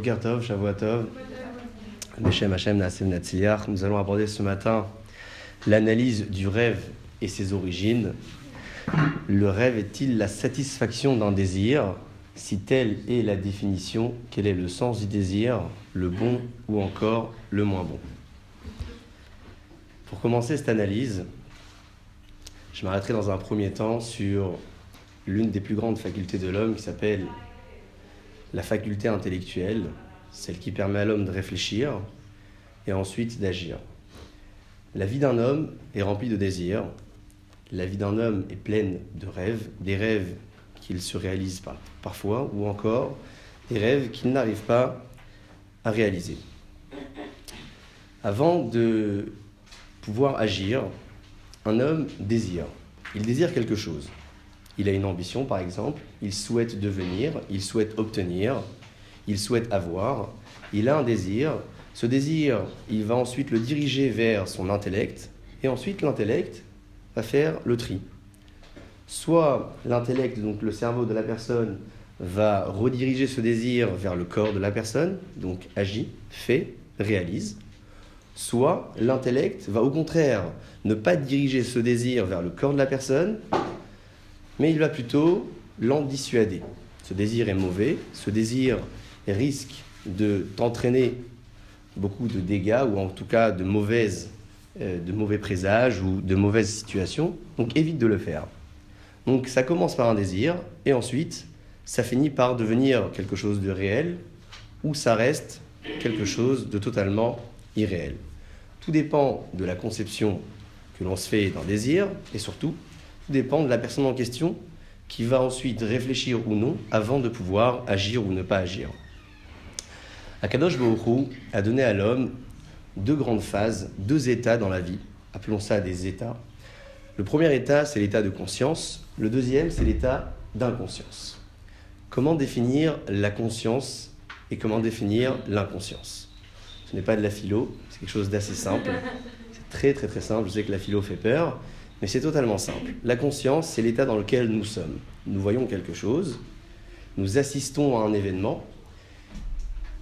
Tov, Shavuatov. Nous allons aborder ce matin l'analyse du rêve et ses origines. Le rêve est-il la satisfaction d'un désir? Si telle est la définition, quel est le sens du désir, le bon ou encore le moins bon? Pour commencer cette analyse, je m'arrêterai dans un premier temps sur l'une des plus grandes facultés de l'homme qui s'appelle la faculté intellectuelle, celle qui permet à l'homme de réfléchir et ensuite d'agir. La vie d'un homme est remplie de désirs, la vie d'un homme est pleine de rêves, des rêves qu'il se réalise parfois, ou encore des rêves qu'il n'arrive pas à réaliser. Avant de pouvoir agir, un homme désire. Il désire quelque chose. Il a une ambition, par exemple, il souhaite devenir, il souhaite obtenir, il souhaite avoir, il a un désir. Ce désir, il va ensuite le diriger vers son intellect, et ensuite l'intellect va faire le tri. Soit l'intellect, donc le cerveau de la personne, va rediriger ce désir vers le corps de la personne, donc agit, fait, réalise. Soit l'intellect va au contraire ne pas diriger ce désir vers le corps de la personne, mais il va plutôt l'en dissuader. Ce désir est mauvais, ce désir risque de t'entraîner beaucoup de dégâts ou en tout cas de, mauvaises, euh, de mauvais présages ou de mauvaises situations, donc évite de le faire. Donc ça commence par un désir et ensuite ça finit par devenir quelque chose de réel ou ça reste quelque chose de totalement irréel. Tout dépend de la conception que l'on se fait d'un désir et surtout tout dépend de la personne en question qui va ensuite réfléchir ou non avant de pouvoir agir ou ne pas agir. Akadosh Baruch a donné à l'homme deux grandes phases, deux états dans la vie. Appelons ça des états. Le premier état, c'est l'état de conscience. Le deuxième, c'est l'état d'inconscience. Comment définir la conscience et comment définir l'inconscience? Ce n'est pas de la philo, c'est quelque chose d'assez simple. C'est très très très simple. Je sais que la philo fait peur, mais c'est totalement simple. La conscience, c'est l'état dans lequel nous sommes. Nous voyons quelque chose, nous assistons à un événement,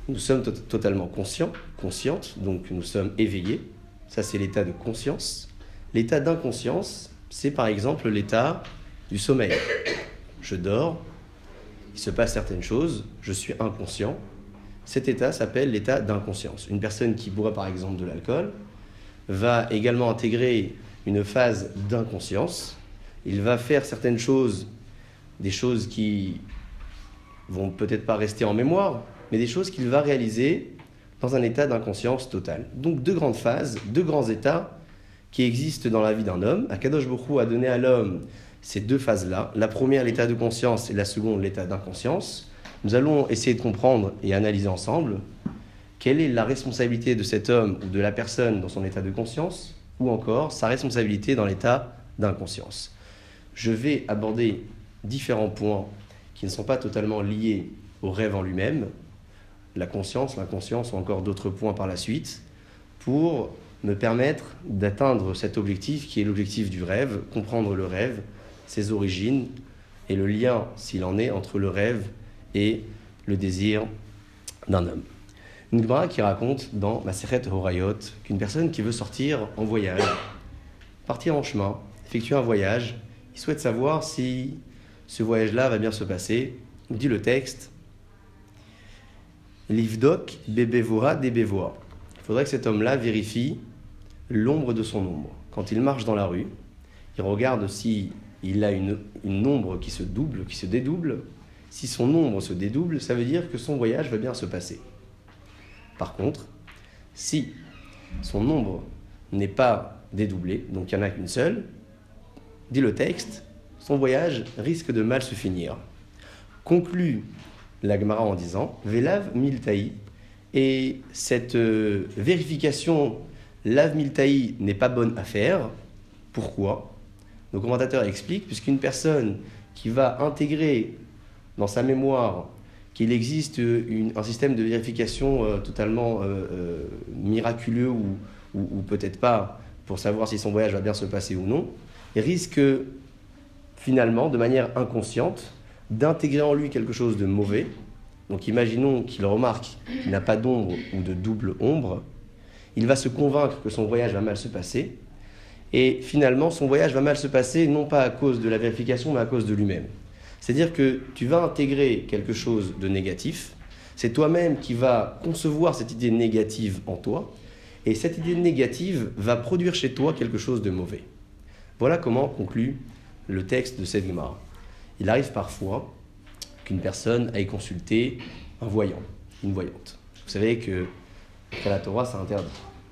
nous sommes totalement conscients, conscientes, donc nous sommes éveillés. Ça, c'est l'état de conscience. L'état d'inconscience, c'est par exemple l'état du sommeil. Je dors, il se passe certaines choses, je suis inconscient. Cet état s'appelle l'état d'inconscience. Une personne qui boit par exemple de l'alcool va également intégrer une phase d'inconscience. Il va faire certaines choses, des choses qui vont peut-être pas rester en mémoire, mais des choses qu'il va réaliser dans un état d'inconscience totale. Donc deux grandes phases, deux grands états qui existent dans la vie d'un homme. Akadosh Bokhu a donné à l'homme ces deux phases-là. La première, l'état de conscience, et la seconde, l'état d'inconscience. Nous allons essayer de comprendre et analyser ensemble quelle est la responsabilité de cet homme ou de la personne dans son état de conscience, ou encore sa responsabilité dans l'état d'inconscience. Je vais aborder différents points qui ne sont pas totalement liés au rêve en lui-même, la conscience, l'inconscience ou encore d'autres points par la suite, pour me permettre d'atteindre cet objectif qui est l'objectif du rêve, comprendre le rêve, ses origines et le lien, s'il en est, entre le rêve et le désir d'un homme. Une qui raconte dans Maseret Horayot qu'une personne qui veut sortir en voyage, partir en chemin, effectuer un voyage, il souhaite savoir si ce voyage-là va bien se passer. Dit le texte Livdok bebevoa debevoa. Il faudrait que cet homme-là vérifie l'ombre de son ombre. Quand il marche dans la rue, il regarde si il a une ombre qui se double, qui se dédouble. Si son ombre se dédouble, ça veut dire que son voyage va bien se passer. Par contre, si son nombre n'est pas dédoublé, donc il n'y en a qu'une seule, dit le texte, son voyage risque de mal se finir. Conclut l'Agmara en disant Velav miltaï, et cette euh, vérification Lav miltaï n'est pas bonne à faire. Pourquoi? Nos commentateurs expliquent, puisqu'une personne qui va intégrer dans sa mémoire qu'il existe un système de vérification euh, totalement euh, euh, miraculeux ou, peut-être pas pour savoir si son voyage va bien se passer ou non, risque finalement, de manière inconsciente, d'intégrer en lui quelque chose de mauvais Donc imaginons qu'il remarque qu'il n'a pas d'ombre ou de double ombre. Il va se convaincre que son voyage va mal se passer. Et finalement, son voyage va mal se passer non pas à cause de la vérification, mais à cause de lui-même. C'est-à-dire que tu vas intégrer quelque chose de négatif. C'est toi-même qui vas concevoir cette idée négative en toi. Et cette idée négative va produire chez toi quelque chose de mauvais. Voilà comment conclut le texte de cette Gemara. Il arrive parfois qu'une personne aille consulter un voyant, une voyante. Vous savez que la Torah, c'est interdit.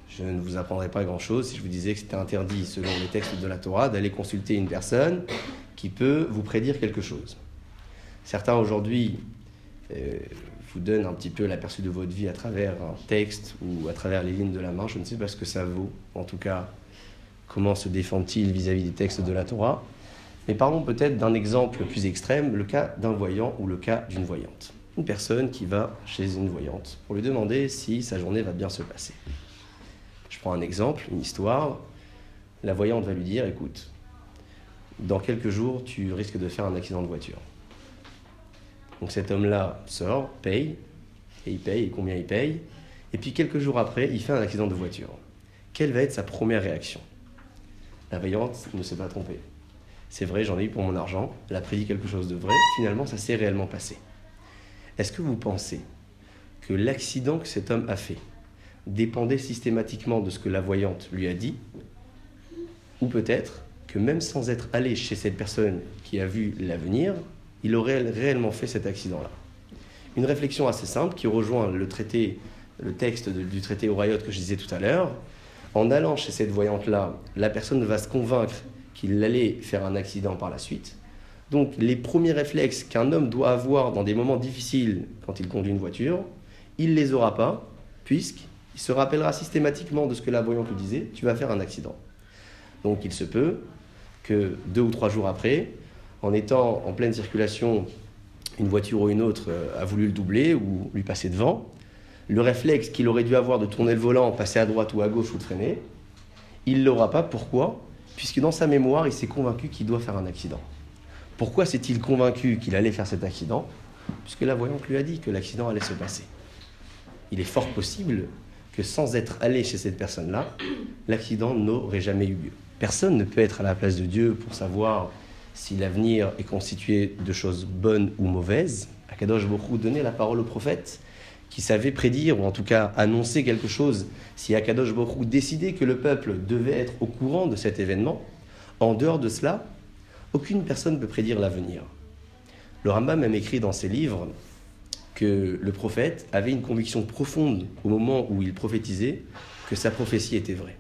Je ne vous apprendrai pas grand-chose si je vous disais que c'était interdit, selon les textes de la Torah, d'aller consulter une personne qui peut vous prédire quelque chose. Certains aujourd'hui euh, vous donnent un petit peu l'aperçu de votre vie à travers un texte ou à travers les lignes de la main. Je ne sais pas ce que ça vaut. En tout cas, comment se défend-il vis-à-vis des textes de la Torah Mais parlons peut-être d'un exemple plus extrême, le cas d'un voyant ou le cas d'une voyante. Une personne qui va chez une voyante pour lui demander si sa journée va bien se passer. Je prends un exemple, une histoire. La voyante va lui dire, écoute, dans quelques jours, tu risques de faire un accident de voiture. Donc cet homme-là sort, paye, et il paye, et combien il paye. Et puis quelques jours après, il fait un accident de voiture. Quelle va être sa première réaction? La voyante ne s'est pas trompée. C'est vrai, j'en ai eu pour mon argent, elle a prédit quelque chose de vrai, finalement ça s'est réellement passé. Est-ce que vous pensez que l'accident que cet homme a fait dépendait systématiquement de ce que la voyante lui a dit? Ou peut-être que même sans être allé chez cette personne qui a vu l'avenir, il aurait réellement fait cet accident-là. Une réflexion assez simple qui rejoint le texte du traité Aurayot que je disais tout à l'heure. En allant chez cette voyante-là, la personne va se convaincre qu'il allait faire un accident par la suite. Donc les premiers réflexes qu'un homme doit avoir dans des moments difficiles quand il conduit une voiture, il ne les aura pas, puisqu'il se rappellera systématiquement de ce que la voyante lui disait, tu vas faire un accident. Donc il se peut que deux ou trois jours après, en étant en pleine circulation, une voiture ou une autre euh, a voulu le doubler ou lui passer devant. Le réflexe qu'il aurait dû avoir de tourner le volant, passer à droite ou à gauche ou de freiner, il ne l'aura pas. Pourquoi? Puisque dans sa mémoire, il s'est convaincu qu'il doit faire un accident. Pourquoi s'est-il convaincu qu'il allait faire cet accident? Puisque la voyante lui a dit que l'accident allait se passer. Il est fort possible que sans être allé chez cette personne-là, l'accident n'aurait jamais eu lieu. Personne ne peut être à la place de Dieu pour savoir si l'avenir est constitué de choses bonnes ou mauvaises. Akadosh Baruch donnait la parole au prophète qui savait prédire ou en tout cas annoncer quelque chose. Si Akadosh Baruch décidait que le peuple devait être au courant de cet événement, en dehors de cela, aucune personne ne peut prédire l'avenir. Le Rambam même écrit dans ses livres que le prophète avait une conviction profonde au moment où il prophétisait que sa prophétie était vraie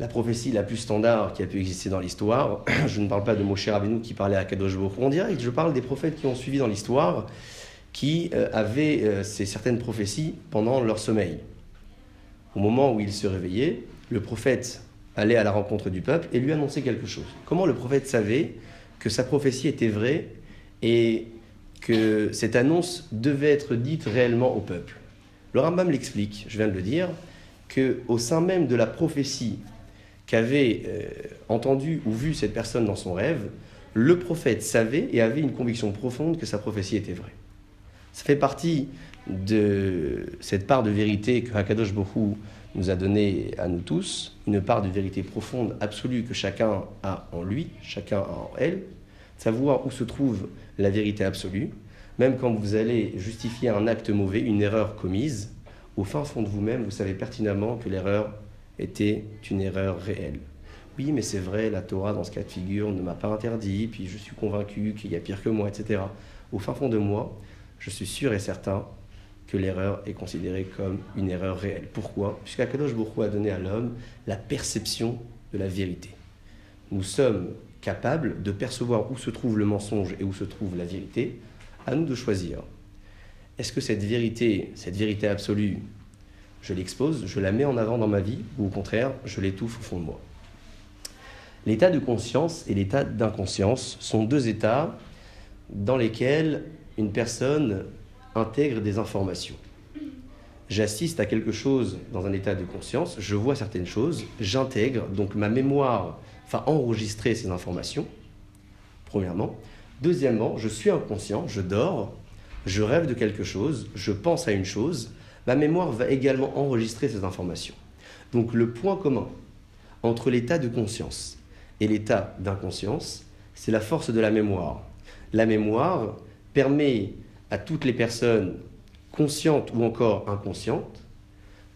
la prophétie la plus standard qui a pu exister dans l'histoire. Je ne parle pas de Moshe Rabbeinu qui parlait à Kadosh en direct, je parle des prophètes qui ont suivi dans l'histoire, qui euh, avaient euh, ces certaines prophéties pendant leur sommeil. Au moment où ils se réveillaient, le prophète allait à la rencontre du peuple et lui annonçait quelque chose. Comment le prophète savait que sa prophétie était vraie et que cette annonce devait être dite réellement au peuple? Le Rambam l'explique, je viens de le dire, que au sein même de la prophétie qu'avait euh, entendu ou vu cette personne dans son rêve, le prophète savait et avait une conviction profonde que sa prophétie était vraie. Ça fait partie de cette part de vérité que Hakadosh Bokhu nous a donnée à nous tous, une part de vérité profonde, absolue que chacun a en lui, chacun a en elle, savoir où se trouve la vérité absolue, même quand vous allez justifier un acte mauvais, une erreur commise, au fin fond de vous-même, vous savez pertinemment que l'erreur était une erreur réelle. Oui, mais c'est vrai, la Torah, dans ce cas de figure, ne m'a pas interdit, puis je suis convaincu qu'il y a pire que moi, etc. Au fin fond de moi, je suis sûr et certain que l'erreur est considérée comme une erreur réelle. Pourquoi? Puisqu'Akadosh Baruch a donné à l'homme la perception de la vérité. Nous sommes capables de percevoir où se trouve le mensonge et où se trouve la vérité. À nous de choisir. Est-ce que cette vérité, cette vérité absolue, je l'expose, je la mets en avant dans ma vie, ou au contraire, je l'étouffe au fond de moi. L'état de conscience et l'état d'inconscience sont deux états dans lesquels une personne intègre des informations. J'assiste à quelque chose dans un état de conscience, je vois certaines choses, j'intègre, donc ma mémoire va enregistrer ces informations, premièrement. Deuxièmement, je suis inconscient, je dors, je rêve de quelque chose, je pense à une chose, ma mémoire va également enregistrer ces informations. Donc le point commun entre l'état de conscience et l'état d'inconscience, c'est la force de la mémoire. La mémoire permet à toutes les personnes conscientes ou encore inconscientes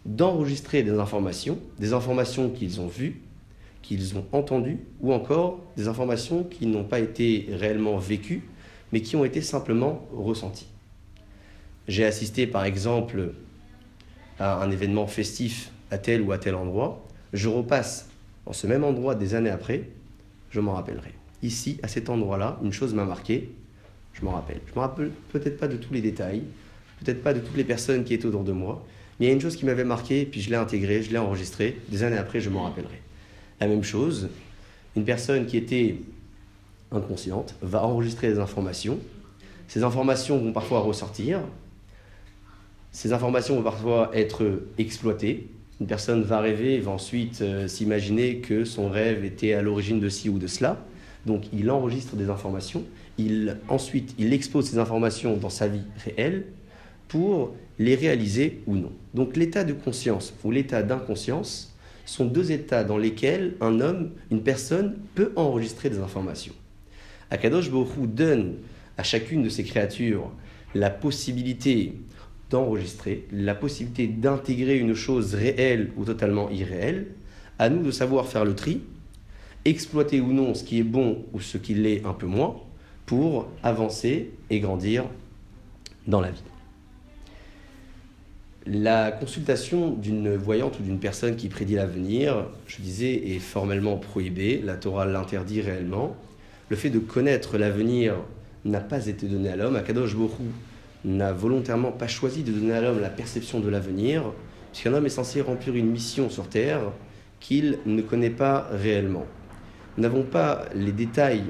d'enregistrer des informations, des informations qu'ils ont vues, qu'ils ont entendues, ou encore des informations qui n'ont pas été réellement vécues, mais qui ont été simplement ressenties. J'ai assisté par exemple à un événement festif à tel ou à tel endroit, je repasse en ce même endroit des années après, je m'en rappellerai. Ici, à cet endroit-là, une chose m'a marqué, je m'en rappelle. Je ne me rappelle peut-être pas de tous les détails, peut-être pas de toutes les personnes qui étaient autour de moi, mais il y a une chose qui m'avait marqué, puis je l'ai intégrée, je l'ai enregistrée, des années après, je m'en rappellerai. La même chose, une personne qui était inconsciente va enregistrer des informations, ces informations vont parfois ressortir, ces informations vont parfois être exploitées. Une personne va rêver, va ensuite euh, s'imaginer que son rêve était à l'origine de ci ou de cela. Donc il enregistre des informations, il, ensuite il expose ces informations dans sa vie réelle pour les réaliser ou non. Donc l'état de conscience ou l'état d'inconscience sont deux états dans lesquels un homme, une personne peut enregistrer des informations. Akadosh Borou donne à chacune de ces créatures la possibilité d'enregistrer, la possibilité d'intégrer une chose réelle ou totalement irréelle, à nous de savoir faire le tri, exploiter ou non ce qui est bon ou ce qui l'est un peu moins, pour avancer et grandir dans la vie. La consultation d'une voyante ou d'une personne qui prédit l'avenir, je disais, est formellement prohibée. La Torah l'interdit réellement. Le fait de connaître l'avenir n'a pas été donné à l'homme. Akadosh Borou n'a volontairement pas choisi de donner à l'homme la perception de l'avenir, puisqu'un homme est censé remplir une mission sur Terre qu'il ne connaît pas réellement. Nous n'avons pas les détails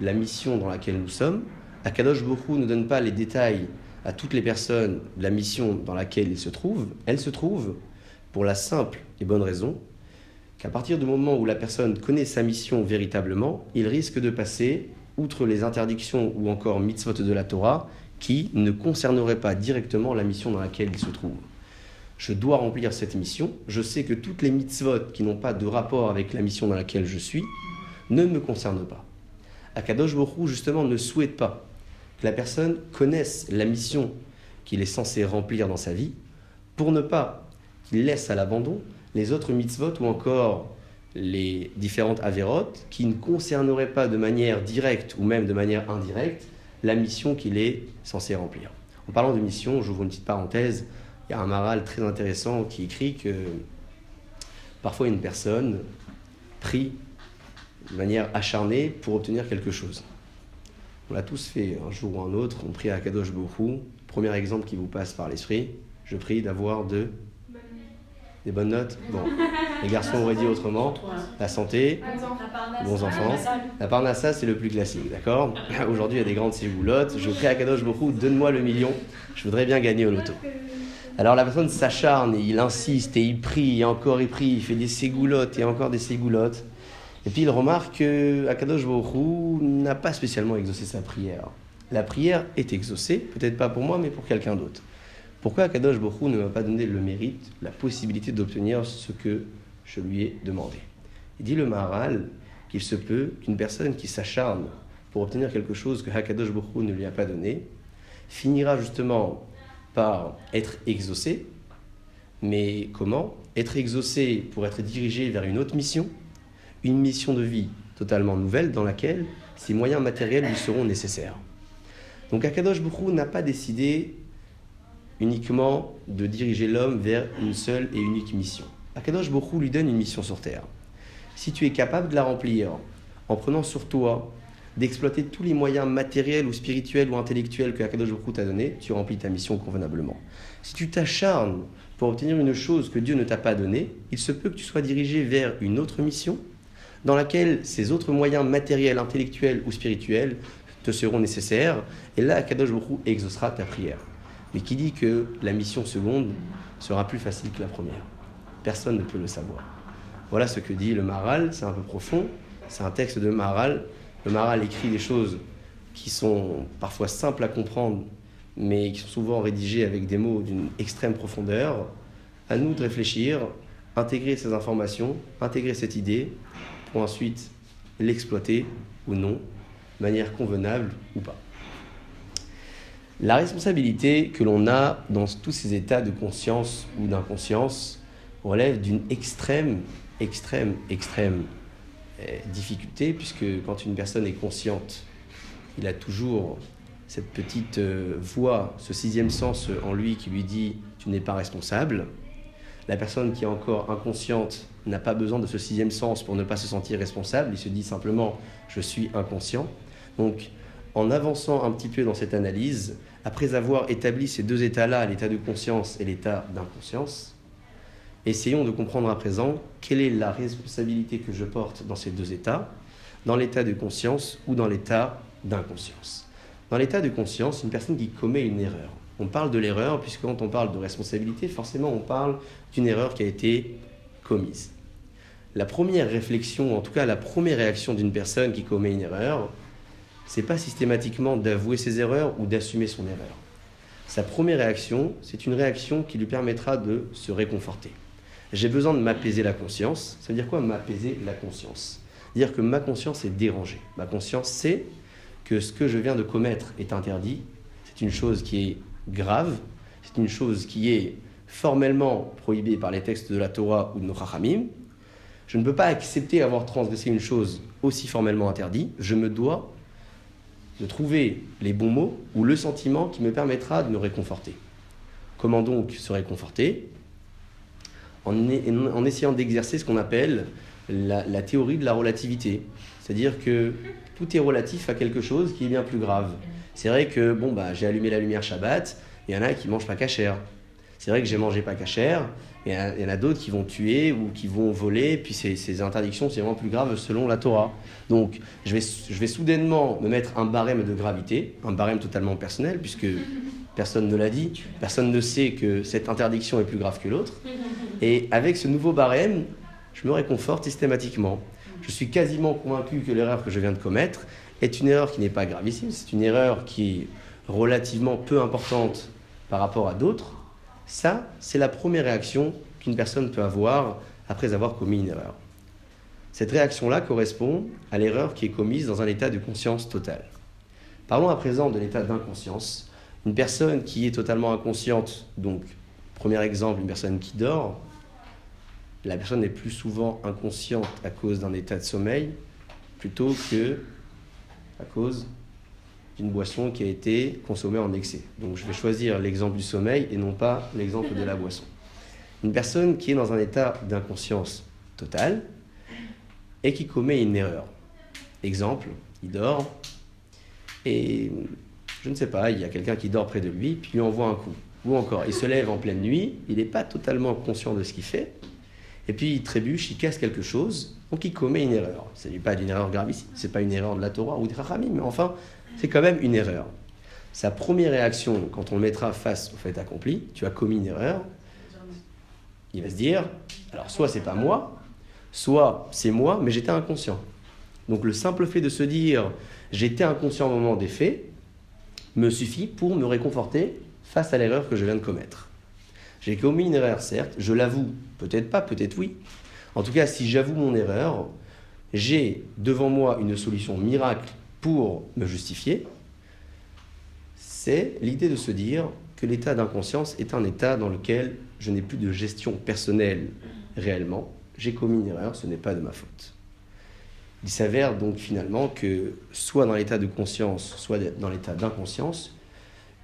de la mission dans laquelle nous sommes. Akadosh Borou ne donne pas les détails à toutes les personnes de la mission dans laquelle ils se trouvent. Elle se trouve pour la simple et bonne raison qu'à partir du moment où la personne connaît sa mission véritablement, il risque de passer outre les interdictions ou encore mitzvot de la Torah qui ne concerneraient pas directement la mission dans laquelle il se trouve. Je dois remplir cette mission. Je sais que toutes les mitzvot qui n'ont pas de rapport avec la mission dans laquelle je suis ne me concernent pas. Akadosh Borou, justement, ne souhaite pas que la personne connaisse la mission qu'il est censé remplir dans sa vie pour ne pas qu'il laisse à l'abandon les autres mitzvot ou encore les différentes avérotes qui ne concerneraient pas de manière directe ou même de manière indirecte la mission qu'il est censé remplir. En parlant de mission, j'ouvre une petite parenthèse, il y a un maral très intéressant qui écrit que parfois une personne prie de manière acharnée pour obtenir quelque chose. On l'a tous fait un jour ou un autre, on prie à Kadosh Bohu. Premier exemple qui vous passe par l'esprit, je prie d'avoir de... des bonnes notes? Bon, les garçons auraient dit autrement. La santé, bons enfants. La parnassa, c'est le plus classique, d'accord? Aujourd'hui, il y a des grandes ségoulottes. Je prie à Kadosh Bohu, donne-moi le million. Je voudrais bien gagner au loto. Alors la personne s'acharne, il insiste et il prie, et encore il prie, il fait des ségoulottes et encore des ségoulottes. Et puis il remarque qu'Akadosh Baruch n'a pas spécialement exaucé sa prière. La prière est exaucée, peut-être pas pour moi, mais pour quelqu'un d'autre. Pourquoi Akadosh Baruch ne m'a pas donné le mérite, la possibilité d'obtenir ce que je lui ai demandé? Il dit le Maharal qu'il se peut qu'une personne qui s'acharne pour obtenir quelque chose que Hakadosh Baruch ne lui a pas donné, finira justement par être exaucé. Mais comment? Être exaucé pour être dirigé vers une autre mission une mission de vie totalement nouvelle dans laquelle ces moyens matériels lui seront nécessaires. Donc Akadosh Bukhu n'a pas décidé uniquement de diriger l'homme vers une seule et unique mission. Akadosh Bukhu lui donne une mission sur terre. Si tu es capable de la remplir en prenant sur toi d'exploiter tous les moyens matériels ou spirituels ou intellectuels que Akadosh Bukhu t'a donné, tu remplis ta mission convenablement. Si tu t'acharnes pour obtenir une chose que Dieu ne t'a pas donnée, il se peut que tu sois dirigé vers une autre mission dans laquelle ces autres moyens matériels, intellectuels ou spirituels te seront nécessaires. Et là, Kadosh Baruch exaucera ta prière. Mais qui dit que la mission seconde sera plus facile que la première? Personne ne peut le savoir. Voilà ce que dit le Maral, c'est un peu profond, c'est un texte de Maral. Le Maral écrit des choses qui sont parfois simples à comprendre, mais qui sont souvent rédigés avec des mots d'une extrême profondeur. À nous de réfléchir, intégrer ces informations, intégrer cette idée, pour ensuite l'exploiter ou non, manière convenable ou pas. La responsabilité que l'on a dans tous ces états de conscience ou d'inconscience relève d'une extrême, extrême, extrême eh, difficulté, puisque quand une personne est consciente, il a toujours cette petite euh, voix, ce sixième sens en lui qui lui dit tu n'es pas responsable. La personne qui est encore inconsciente n'a pas besoin de ce sixième sens pour ne pas se sentir responsable, il se dit simplement je suis inconscient. Donc en avançant un petit peu dans cette analyse, après avoir établi ces deux états-là, l'état de conscience et l'état d'inconscience, essayons de comprendre à présent quelle est la responsabilité que je porte dans ces deux états, dans l'état de conscience ou dans l'état d'inconscience. Dans l'état de conscience, une personne qui commet une erreur. On parle de l'erreur, puisque quand on parle de responsabilité, forcément on parle d'une erreur qui a été commise. La première réflexion, en tout cas la première réaction d'une personne qui commet une erreur, c'est pas systématiquement d'avouer ses erreurs ou d'assumer son erreur. Sa première réaction, c'est une réaction qui lui permettra de se réconforter. J'ai besoin de m'apaiser la conscience. Ça veut dire quoi m'apaiser la conscience? Dire que ma conscience est dérangée. Ma conscience sait que ce que je viens de commettre est interdit. C'est une chose qui est grave. C'est une chose qui est formellement prohibée par les textes de la Torah ou de nos Chachamim. Je ne peux pas accepter avoir transgressé une chose aussi formellement interdite. Je me dois de trouver les bons mots ou le sentiment qui me permettra de me réconforter. Comment donc se réconforter? En, essayant d'exercer ce qu'on appelle la, théorie de la relativité. C'est-à-dire que tout est relatif à quelque chose qui est bien plus grave. C'est vrai que bon, bah, j'ai allumé la lumière Shabbat, il y en a qui mangent pas cachère. C'est vrai que j'ai mangé pas cachère, il y en a, d'autres qui vont tuer ou qui vont voler, puis ces, interdictions, c'est vraiment plus grave selon la Torah. Donc, je vais, je vais soudainement me mettre un barème de gravité, un barème totalement personnel, puisque personne ne l'a dit, personne ne sait que cette interdiction est plus grave que l'autre. Et avec ce nouveau barème, je me réconforte systématiquement. Je suis quasiment convaincu que l'erreur que je viens de commettre est une erreur qui n'est pas gravissime, c'est une erreur qui est relativement peu importante par rapport à d'autres. Ça, c'est la première réaction qu'une personne peut avoir après avoir commis une erreur. Cette réaction-là correspond à l'erreur qui est commise dans un état de conscience totale. Parlons à présent de l'état d'inconscience. Une personne qui est totalement inconsciente, donc, premier exemple, une personne qui dort, la personne est plus souvent inconsciente à cause d'un état de sommeil plutôt que à cause d'une boisson qui a été consommée en excès. Donc je vais choisir l'exemple du sommeil et non pas l'exemple de la boisson. Une personne qui est dans un état d'inconscience totale et qui commet une erreur. Exemple, il dort et je ne sais pas, il y a quelqu'un qui dort près de lui, puis lui envoie un coup. Ou encore, il se lève en pleine nuit, il n'est pas totalement conscient de ce qu'il fait, et puis il trébuche, il casse quelque chose, donc il commet une erreur. Ce n'est pas d'une erreur gravissime, ce n'est pas une erreur de la Torah ou de Rachamim, mais enfin, c'est quand même une erreur. Sa première réaction, quand on le mettra face au fait accompli, tu as commis une erreur, il va se dire, alors soit c'est pas moi, soit c'est moi, mais j'étais inconscient. Donc le simple fait de se dire, j'étais inconscient au moment des faits, me suffit pour me réconforter face à l'erreur que je viens de commettre. J'ai commis une erreur, certes, je l'avoue, peut-être pas, peut-être oui. En tout cas, si j'avoue mon erreur, j'ai devant moi une solution miracle pour me justifier. C'est l'idée de se dire que l'état d'inconscience est un état dans lequel je n'ai plus de gestion personnelle réellement. J'ai commis une erreur, ce n'est pas de ma faute. Il s'avère donc finalement que soit dans l'état de conscience, soit dans l'état d'inconscience,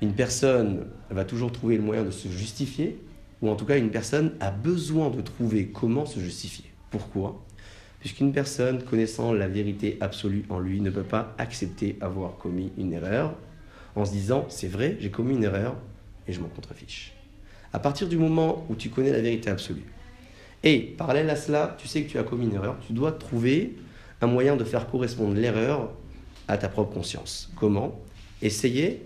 une personne va toujours trouver le moyen de se justifier, ou en tout cas une personne a besoin de trouver comment se justifier. Pourquoi? Puisqu'une personne connaissant la vérité absolue en lui ne peut pas accepter avoir commis une erreur en se disant c'est vrai, j'ai commis une erreur et je m'en contrefiche. À partir du moment où tu connais la vérité absolue, et parallèle à cela, tu sais que tu as commis une erreur, tu dois trouver un moyen de faire correspondre l'erreur à ta propre conscience. Comment? Essayer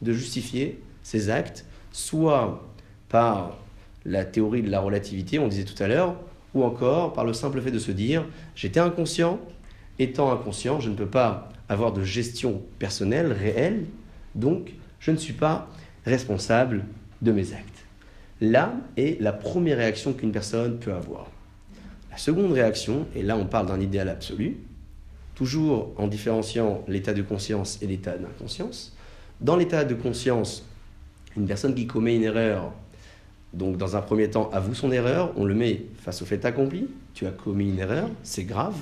de justifier ces actes, soit par la théorie de la relativité, on disait tout à l'heure, ou encore par le simple fait de se dire j'étais inconscient, étant inconscient, je ne peux pas avoir de gestion personnelle, réelle, donc je ne suis pas responsable de mes actes. Là est la première réaction qu'une personne peut avoir. La seconde réaction, et là on parle d'un idéal absolu, toujours en différenciant l'état de conscience et l'état d'inconscience. Dans l'état de conscience, une personne qui commet une erreur, donc dans un premier temps avoue son erreur, on le met face au fait accompli, tu as commis une erreur, c'est grave.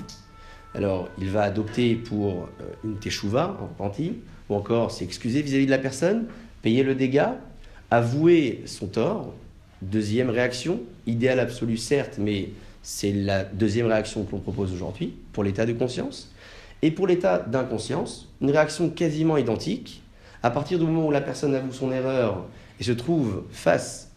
Alors il va adopter pour euh, une teshuva, un repenti, ou encore s'excuser vis-à-vis de la personne, payer le dégât, avouer son tort. Deuxième réaction, idéal absolu certes, mais c'est la deuxième réaction que l'on propose aujourd'hui pour l'état de conscience. Et pour l'état d'inconscience, une réaction quasiment identique. À partir du moment où la personne avoue son erreur et se trouve face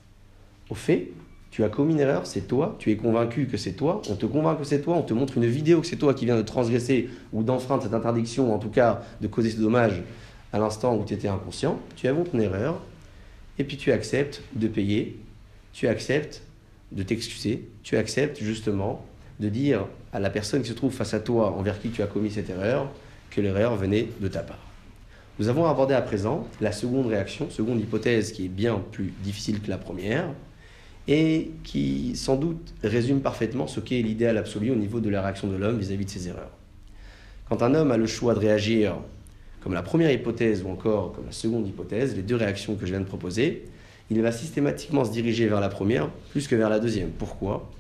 au fait, tu as commis une erreur, c'est toi, tu es convaincu que c'est toi, on te convainc que c'est toi, on te montre une vidéo que c'est toi qui viens de transgresser ou d'enfreindre cette interdiction, ou en tout cas de causer ce dommage à l'instant où tu étais inconscient, tu avoues ton erreur, et puis tu acceptes de payer, tu acceptes de t'excuser, tu acceptes justement de dire à la personne qui se trouve face à toi, envers qui tu as commis cette erreur, que l'erreur venait de ta part. Nous avons abordé à présent la seconde réaction, seconde hypothèse qui est bien plus difficile que la première, et qui sans doute résume parfaitement ce qu'est l'idéal absolu au niveau de la réaction de l'homme vis-à-vis de ses erreurs. Quand un homme a le choix de réagir comme la première hypothèse ou encore comme la seconde hypothèse, les deux réactions que je viens de proposer, il va systématiquement se diriger vers la première plus que vers la deuxième. Pourquoi?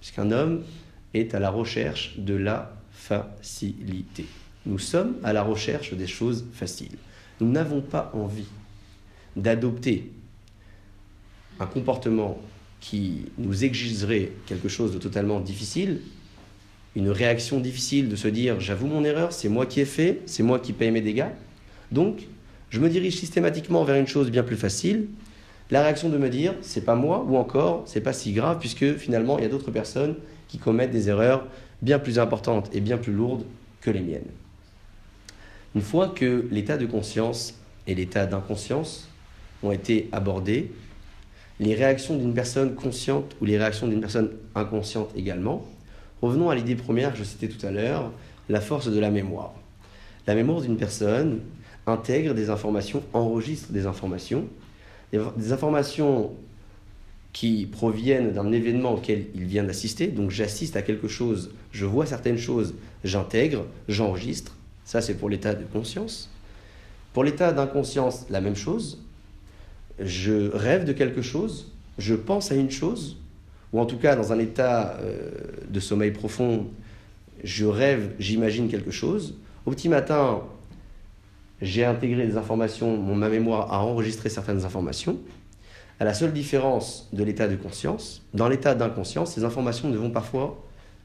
Puisqu'un homme est à la recherche de la facilité. Nous sommes à la recherche des choses faciles. Nous n'avons pas envie d'adopter un comportement qui nous exigerait quelque chose de totalement difficile, une réaction difficile de se dire j'avoue mon erreur, c'est moi qui ai fait, c'est moi qui paye mes dégâts. Donc, je me dirige systématiquement vers une chose bien plus facile, la réaction de me dire c'est pas moi ou encore c'est pas si grave puisque finalement il y a d'autres personnes qui commettent des erreurs bien plus importantes et bien plus lourdes que les miennes. Une fois que l'état de conscience et l'état d'inconscience ont été abordés, les réactions d'une personne consciente ou les réactions d'une personne inconsciente également, revenons à l'idée première que je citais tout à l'heure, la force de la mémoire. La mémoire d'une personne intègre des informations, enregistre des informations, des informations qui proviennent d'un événement auquel il vient d'assister. Donc j'assiste à quelque chose, je vois certaines choses, j'intègre, j'enregistre. Ça, c'est pour l'état de conscience. Pour l'état d'inconscience, la même chose. Je rêve de quelque chose, je pense à une chose, ou en tout cas dans un état euh, de sommeil profond, je rêve, j'imagine quelque chose. Au petit matin, j'ai intégré des informations, ma mémoire a enregistré certaines informations à la seule différence de l'état de conscience. Dans l'état d'inconscience, ces informations ne vont parfois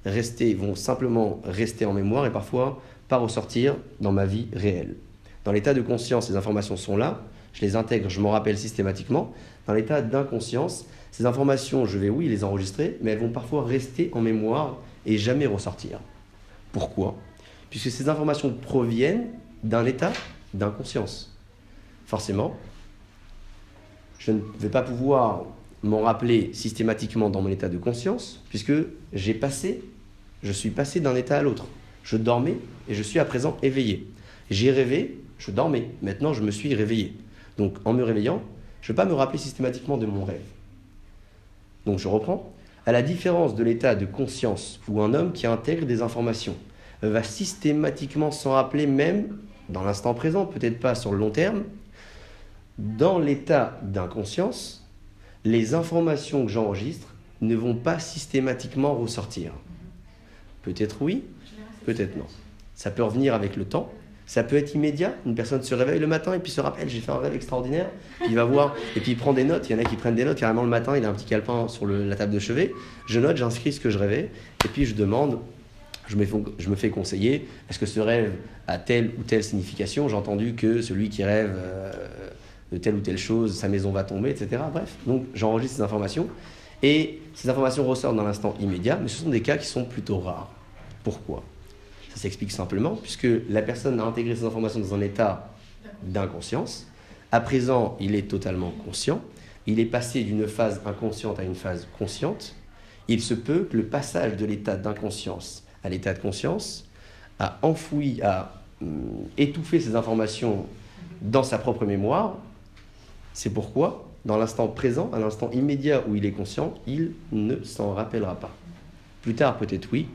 rester, vont simplement rester en mémoire et parfois pas ressortir dans ma vie réelle. Dans l'état de conscience, ces informations sont là, je les intègre, je m'en rappelle systématiquement. Dans l'état d'inconscience, ces informations, je vais oui les enregistrer, mais elles vont parfois rester en mémoire et jamais ressortir. Pourquoi? Puisque ces informations proviennent d'un état d'inconscience. Forcément, je ne vais pas pouvoir m'en rappeler systématiquement dans mon état de conscience, puisque j'ai passé, je suis passé d'un état à l'autre. Je dormais et je suis à présent éveillé. J'ai rêvé, je dormais, maintenant je me suis réveillé. Donc en me réveillant, je ne vais pas me rappeler systématiquement de mon rêve. Donc je reprends. À la différence de l'état de conscience où un homme qui intègre des informations va systématiquement s'en rappeler même dans l'instant présent, peut-être pas sur le long terme, dans l'état d'inconscience, les informations que j'enregistre ne vont pas systématiquement ressortir. Peut-être oui, peut-être non. Ça peut revenir avec le temps. Ça peut être immédiat. Une personne se réveille le matin et puis se rappelle j'ai fait un rêve extraordinaire. il va voir et puis il prend des notes. Il y en a qui prennent des notes carrément le matin. Il a un petit calepin sur la table de chevet. Je note, j'inscris ce que je rêvais et puis je demande. Je me, fais, conseiller. Est-ce que ce rêve a telle ou telle signification? J'ai entendu que celui qui rêve euh, de telle ou telle chose, sa maison va tomber, etc. Bref, donc j'enregistre ces informations et ces informations ressortent dans l'instant immédiat, mais ce sont des cas qui sont plutôt rares. Pourquoi? Ça s'explique simplement puisque la personne a intégré ces informations dans un état d'inconscience. À présent, il est totalement conscient. Il est passé d'une phase inconsciente à une phase consciente. Il se peut que le passage de l'état d'inconscience à l'état de conscience a enfoui, a hum, étouffé ces informations dans sa propre mémoire C'est pourquoi, dans l'instant présent, à l'instant immédiat où il est conscient, il ne s'en rappellera pas. Plus tard, peut-être oui,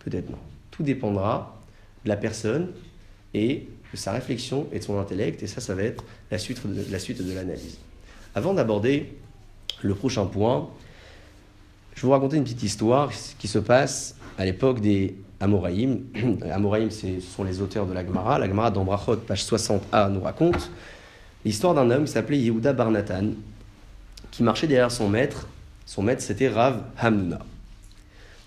peut-être non. Tout dépendra de la personne et de sa réflexion et de son intellect, et ça, ça va être la suite de, la suite de l'analyse. Avant d'aborder le prochain point, je vais vous raconter une petite histoire qui se passe à l'époque des Amoraïm. Amoraïm, ce sont les auteurs de la Gemara. La Gemara d'Ambrachot, page 60a, nous raconte l'histoire d'un homme qui s'appelait Yehuda Barnatan, qui marchait derrière son maître. Son maître, c'était Rav Hamnuna.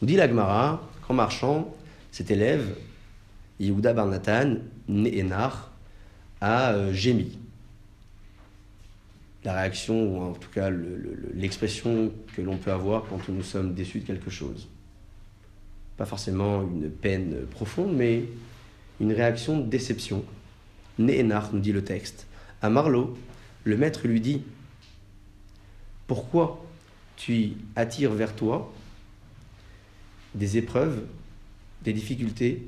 Nous dit la Gemara qu'en marchant, cet élève, Yehuda Barnatan, Nehenar, a euh, gémi. La réaction, ou en tout cas l'expression que l'on peut avoir quand nous sommes déçus de quelque chose. Pas forcément une peine profonde, mais une réaction de déception. Nehenar, nous dit le texte. À Marlowe, le maître lui dit Pourquoi tu attires vers toi des épreuves, des difficultés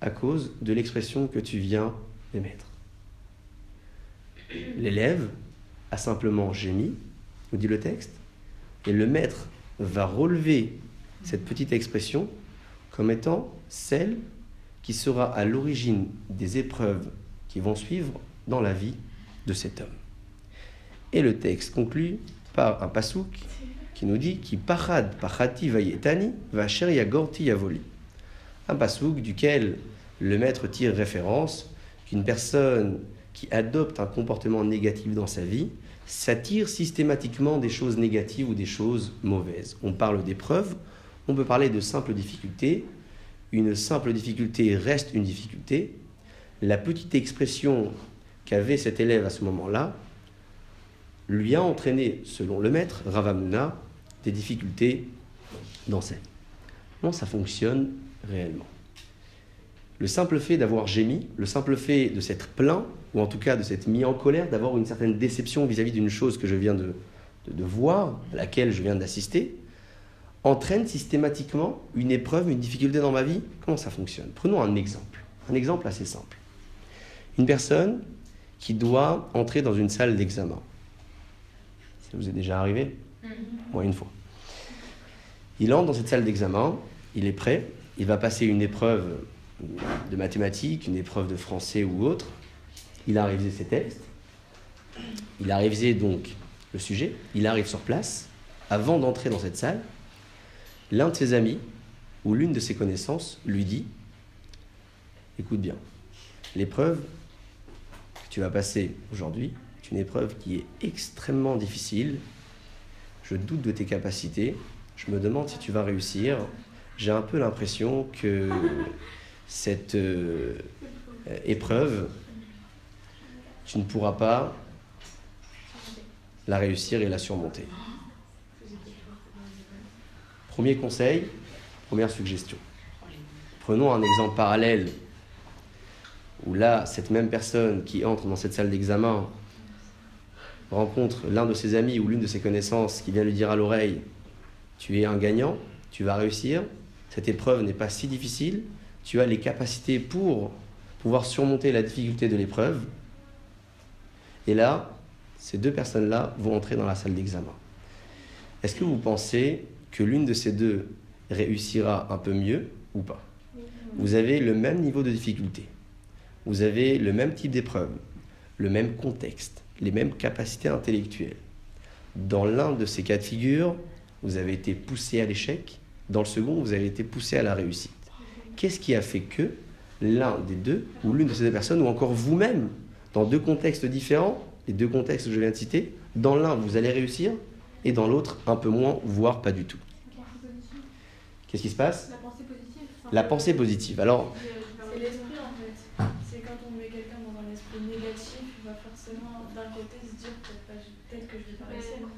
à cause de l'expression que tu viens d'émettre. L'élève a simplement gémi, nous dit le texte, et le maître va relever cette petite expression comme étant celle qui sera à l'origine des épreuves qui vont suivre dans la vie de cet homme. Et le texte conclut par un pasouk qui nous dit qui parad pachati vayetani va gorti yavoli. Un pasouk duquel le maître tire référence qu'une personne qui adopte un comportement négatif dans sa vie s'attire systématiquement des choses négatives ou des choses mauvaises. On parle d'épreuves, on peut parler de simples difficultés. Une simple difficulté reste une difficulté. La petite expression qu'avait cet élève à ce moment-là lui a entraîné, selon le maître, Ravamuna, des difficultés dans sa vie. Comment ça fonctionne réellement le simple fait d'avoir gémi, le simple fait de s'être plaint, ou en tout cas de s'être mis en colère, d'avoir une certaine déception vis-à-vis d'une chose que je viens de, de, voir, à laquelle je viens d'assister, entraîne systématiquement une épreuve, une difficulté dans ma vie. Comment ça fonctionne? Prenons un exemple, un exemple assez simple. Une personne qui doit entrer dans une salle d'examen. Ça vous est déjà arrivé? Mm-hmm. Moi, une fois. Il entre dans cette salle d'examen, il est prêt, il va passer une épreuve de mathématiques, une épreuve de français ou autre. Il a révisé ses textes. Il a révisé donc le sujet. Il arrive sur place. Avant d'entrer dans cette salle, l'un de ses amis ou l'une de ses connaissances lui dit Écoute bien, l'épreuve que tu vas passer aujourd'hui est une épreuve qui est extrêmement difficile. Je doute de tes capacités. Je me demande si tu vas réussir. J'ai un peu l'impression que cette euh, épreuve, tu ne pourras pas la réussir et la surmonter. Premier conseil, première suggestion. Prenons un exemple parallèle où là, cette même personne qui entre dans cette salle d'examen rencontre l'un de ses amis ou l'une de ses connaissances qui vient lui dire à l'oreille, tu es un gagnant, tu vas réussir, cette épreuve n'est pas si difficile, tu as les capacités pour pouvoir surmonter la difficulté de l'épreuve. Et là, ces deux personnes-là vont entrer dans la salle d'examen. Est-ce que vous pensez que l'une de ces deux réussira un peu mieux ou pas? Vous avez le même niveau de difficulté, vous avez le même type d'épreuve, le même contexte, les mêmes capacités intellectuelles. Dans l'un de ces cas de figure, vous avez été poussé à l'échec, dans le second, vous avez été poussé à la réussite qu'est-ce qui a fait que l'un des deux, ou l'une de ces deux personnes, ou encore vous-même, dans deux contextes différents, les deux contextes que je viens de citer, dans l'un, vous allez réussir, et dans l'autre, un peu moins, voire pas du tout. Qu'est-ce qui se passe? La pensée positive. La pensée positive. Alors. C'est l'esprit en fait. C'est quand on met quelqu'un dans un esprit négatif, il va forcément d'un côté se dire peut-être que je vais pas réussir.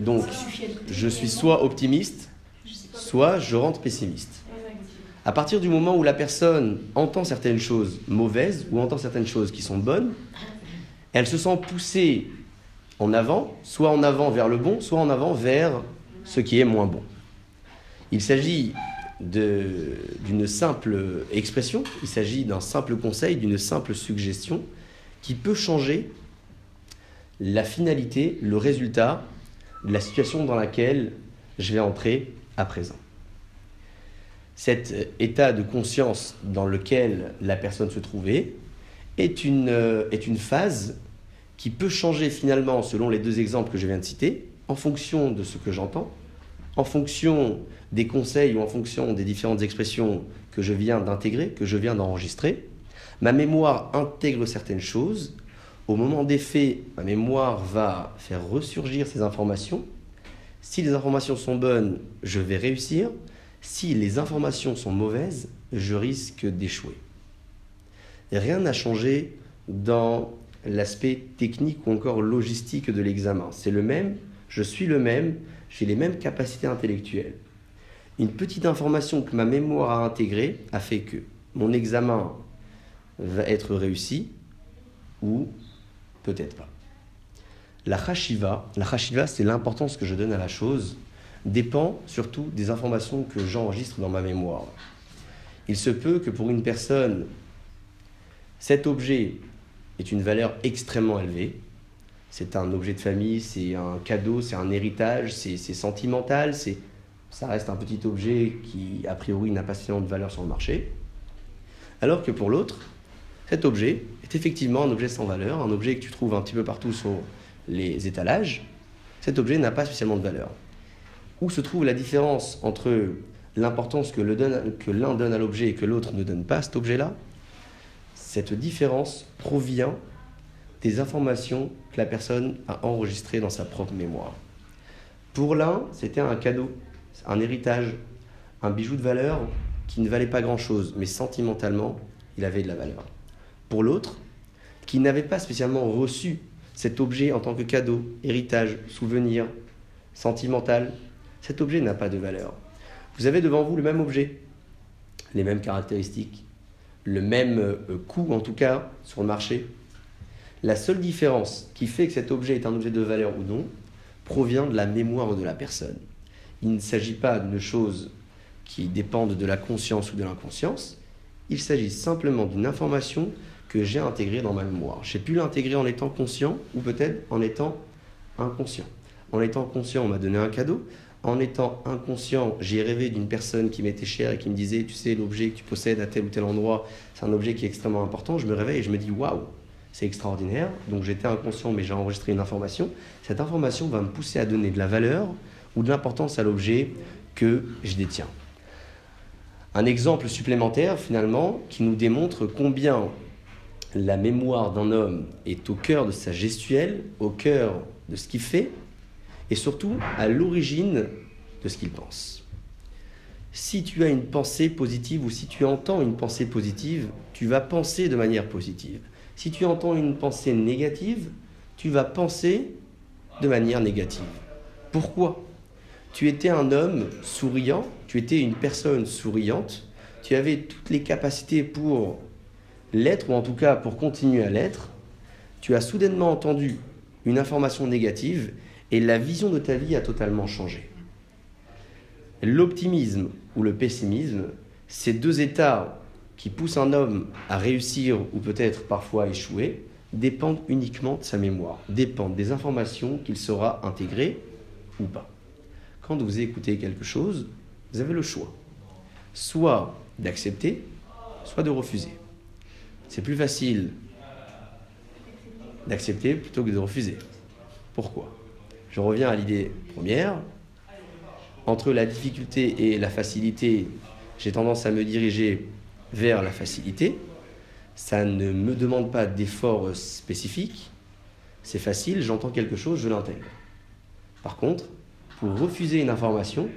Donc, je suis soit optimiste, soit je rentre pessimiste. À partir du moment où la personne entend certaines choses mauvaises ou entend certaines choses qui sont bonnes, elle se sent poussée en avant, soit en avant vers le bon, soit en avant vers ce qui est moins bon. Il s'agit d'une simple expression, il s'agit d'un simple conseil, d'une simple suggestion qui peut changer la finalité, le résultat la situation dans laquelle je vais entrer à présent. Cet état de conscience dans lequel la personne se trouvait est une, euh, est une phase qui peut changer finalement, selon les deux exemples que je viens de citer, en fonction de ce que j'entends, en fonction des conseils ou en fonction des différentes expressions que je viens d'intégrer, que je viens d'enregistrer. Ma mémoire intègre certaines choses. Au moment des faits, ma mémoire va faire ressurgir ces informations. Si les informations sont bonnes, je vais réussir. Si les informations sont mauvaises, je risque d'échouer. Rien n'a changé dans l'aspect technique ou encore logistique de l'examen. C'est le même, je suis le même, j'ai les mêmes capacités intellectuelles. Une petite information que ma mémoire a intégrée a fait que mon examen va être réussi ou peut-être pas. La chashiva, la c'est l'importance que je donne à la chose, dépend surtout des informations que j'enregistre dans ma mémoire. Il se peut que pour une personne, cet objet est une valeur extrêmement élevée. C'est un objet de famille, c'est un cadeau, c'est un héritage, c'est sentimental, c'est ça reste un petit objet qui, a priori, n'a pas suffisamment de valeur sur le marché. Alors que pour l'autre, cet objet effectivement un objet sans valeur, un objet que tu trouves un petit peu partout sur les étalages. Cet objet n'a pas spécialement de valeur. Où se trouve la différence entre l'importance que l'un donne à l'objet et que l'autre ne donne pas à cet objet-là? Cette différence provient des informations que la personne a enregistrées dans sa propre mémoire. Pour l'un, c'était un cadeau un héritage, un bijou de valeur qui ne valait pas grand-chose, mais sentimentalement, il avait de la valeur. Pour l'autre, qui n'avait pas spécialement reçu cet objet en tant que cadeau, héritage, souvenir, sentimental, cet objet n'a pas de valeur. Vous avez devant vous le même objet, les mêmes caractéristiques, le même euh, coût en tout cas sur le marché. La seule différence qui fait que cet objet est un objet de valeur ou non provient de la mémoire de la personne. Il ne s'agit pas de choses qui dépendent de la conscience ou de l'inconscience. Il s'agit simplement d'une information que j'ai intégrée dans ma mémoire. J'ai pu l'intégrer en étant conscient ou peut-être en étant inconscient. En étant conscient, on m'a donné un cadeau. En étant inconscient, j'ai rêvé d'une personne qui m'était chère et qui me disait, tu sais, l'objet que tu possèdes à tel ou tel endroit, c'est un objet qui est extrêmement important. Je me réveille et je me dis, waouh, c'est extraordinaire. Donc j'étais inconscient, mais j'ai enregistré une information. Cette information va me pousser à donner de la valeur ou de l'importance à l'objet que je détiens. Un exemple supplémentaire finalement qui nous démontre combien la mémoire d'un homme est au cœur de sa gestuelle, au cœur de ce qu'il fait et surtout à l'origine de ce qu'il pense. Si tu as une pensée positive ou si tu entends une pensée positive, tu vas penser de manière positive. Si tu entends une pensée négative, tu vas penser de manière négative. Pourquoi? Tu étais un homme souriant, tu étais une personne souriante, tu avais toutes les capacités pour l'être, ou en tout cas pour continuer à l'être, tu as soudainement entendu une information négative et la vision de ta vie a totalement changé. L'optimisme ou le pessimisme, ces deux états qui poussent un homme à réussir ou peut-être parfois à échouer, dépendent uniquement de sa mémoire, dépendent des informations qu'il saura intégrer ou pas quand vous écoutez quelque chose, vous avez le choix. Soit d'accepter, soit de refuser. C'est plus facile d'accepter plutôt que de refuser. Pourquoi? Je reviens à l'idée première. Entre la difficulté et la facilité, j'ai tendance à me diriger vers la facilité. Ça ne me demande pas d'efforts spécifiques. C'est facile, j'entends quelque chose, je l'intègre. Par contre, pour refuser une information,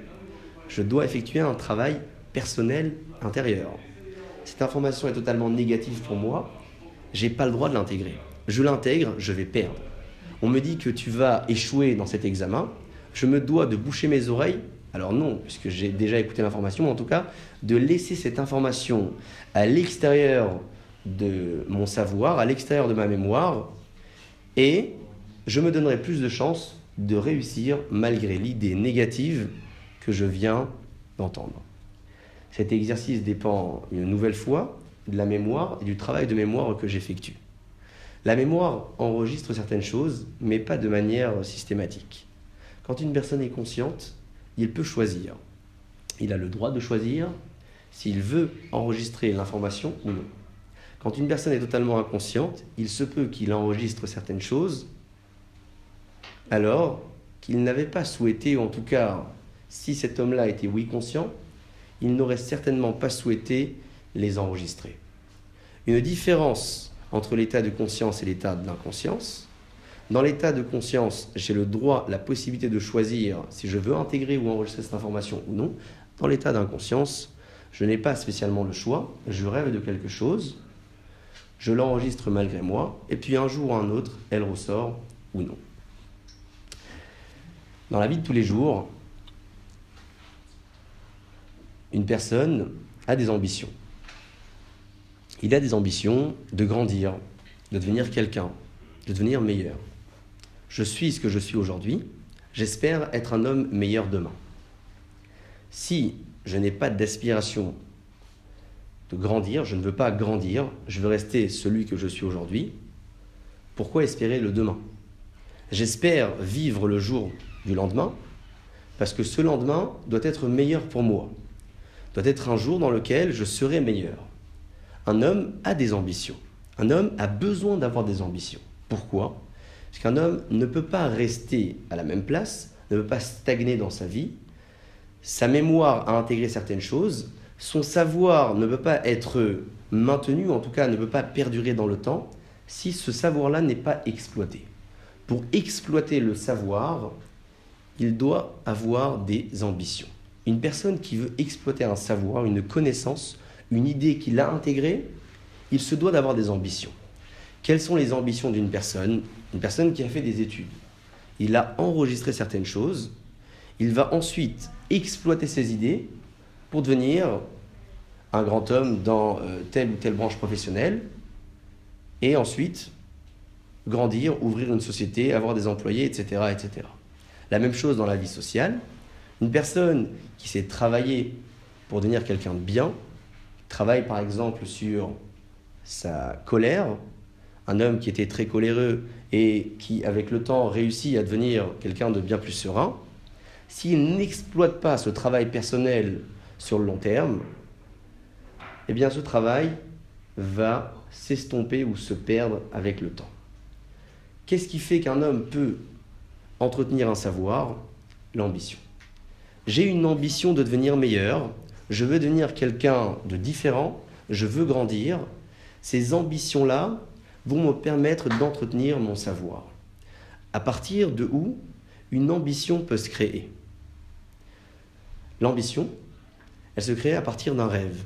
je dois effectuer un travail personnel intérieur. Cette information est totalement négative pour moi, j'ai pas le droit de l'intégrer. Je l'intègre, je vais perdre. On me dit que tu vas échouer dans cet examen, je me dois de boucher mes oreilles. Alors non, puisque j'ai déjà écouté l'information, mais en tout cas, de laisser cette information à l'extérieur de mon savoir, à l'extérieur de ma mémoire, et je me donnerai plus de chances de réussir malgré l'idée négative que je viens d'entendre. Cet exercice dépend une nouvelle fois de la mémoire et du travail de mémoire que j'effectue. La mémoire enregistre certaines choses, mais pas de manière systématique. Quand une personne est consciente, il peut choisir. Il a le droit de choisir s'il veut enregistrer l'information ou non. Quand une personne est totalement inconsciente, il se peut qu'il enregistre certaines choses alors qu'il n'avait pas souhaité, ou en tout cas, si cet homme-là était oui conscient, il n'aurait certainement pas souhaité les enregistrer. Une différence entre l'état de conscience et l'état de l'inconscience. Dans l'état de conscience, j'ai le droit, la possibilité de choisir si je veux intégrer ou enregistrer cette information ou non. Dans l'état d'inconscience, je n'ai pas spécialement le choix, je rêve de quelque chose, je l'enregistre malgré moi, et puis un jour ou un autre, elle ressort ou non. Dans la vie de tous les jours, une personne a des ambitions. Il a des ambitions de grandir, de devenir quelqu'un, de devenir meilleur. Je suis ce que je suis aujourd'hui, j'espère être un homme meilleur demain. Si je n'ai pas d'aspiration de grandir, je ne veux pas grandir, je veux rester celui que je suis aujourd'hui, pourquoi espérer le demain? J'espère vivre le jour du lendemain, parce que ce lendemain doit être meilleur pour moi, doit être un jour dans lequel je serai meilleur. Un homme a des ambitions. Un homme a besoin d'avoir des ambitions. Pourquoi? Parce qu'un homme ne peut pas rester à la même place, ne peut pas stagner dans sa vie. Sa mémoire a intégré certaines choses. Son savoir ne peut pas être maintenu, en tout cas ne peut pas perdurer dans le temps, si ce savoir-là n'est pas exploité. Pour exploiter le savoir, il doit avoir des ambitions. Une personne qui veut exploiter un savoir, une connaissance, une idée qu'il a intégrée, il se doit d'avoir des ambitions. Quelles sont les ambitions d'une personne? Une personne qui a fait des études. Il a enregistré certaines choses. Il va ensuite exploiter ses idées pour devenir un grand homme dans euh, telle ou telle branche professionnelle. Et ensuite, grandir, ouvrir une société, avoir des employés, etc. etc. La même chose dans la vie sociale. Une personne qui sait travailler pour devenir quelqu'un de bien, travaille par exemple sur sa colère, un homme qui était très coléreux et qui, avec le temps, réussit à devenir quelqu'un de bien plus serein, s'il n'exploite pas ce travail personnel sur le long terme, eh bien ce travail va s'estomper ou se perdre avec le temps. Qu'est-ce qui fait qu'un homme peut entretenir un savoir? L'ambition. J'ai une ambition de devenir meilleur, je veux devenir quelqu'un de différent, je veux grandir, ces ambitions-là vont me permettre d'entretenir mon savoir. À partir de où une ambition peut se créer? L'ambition, elle se crée à partir d'un rêve.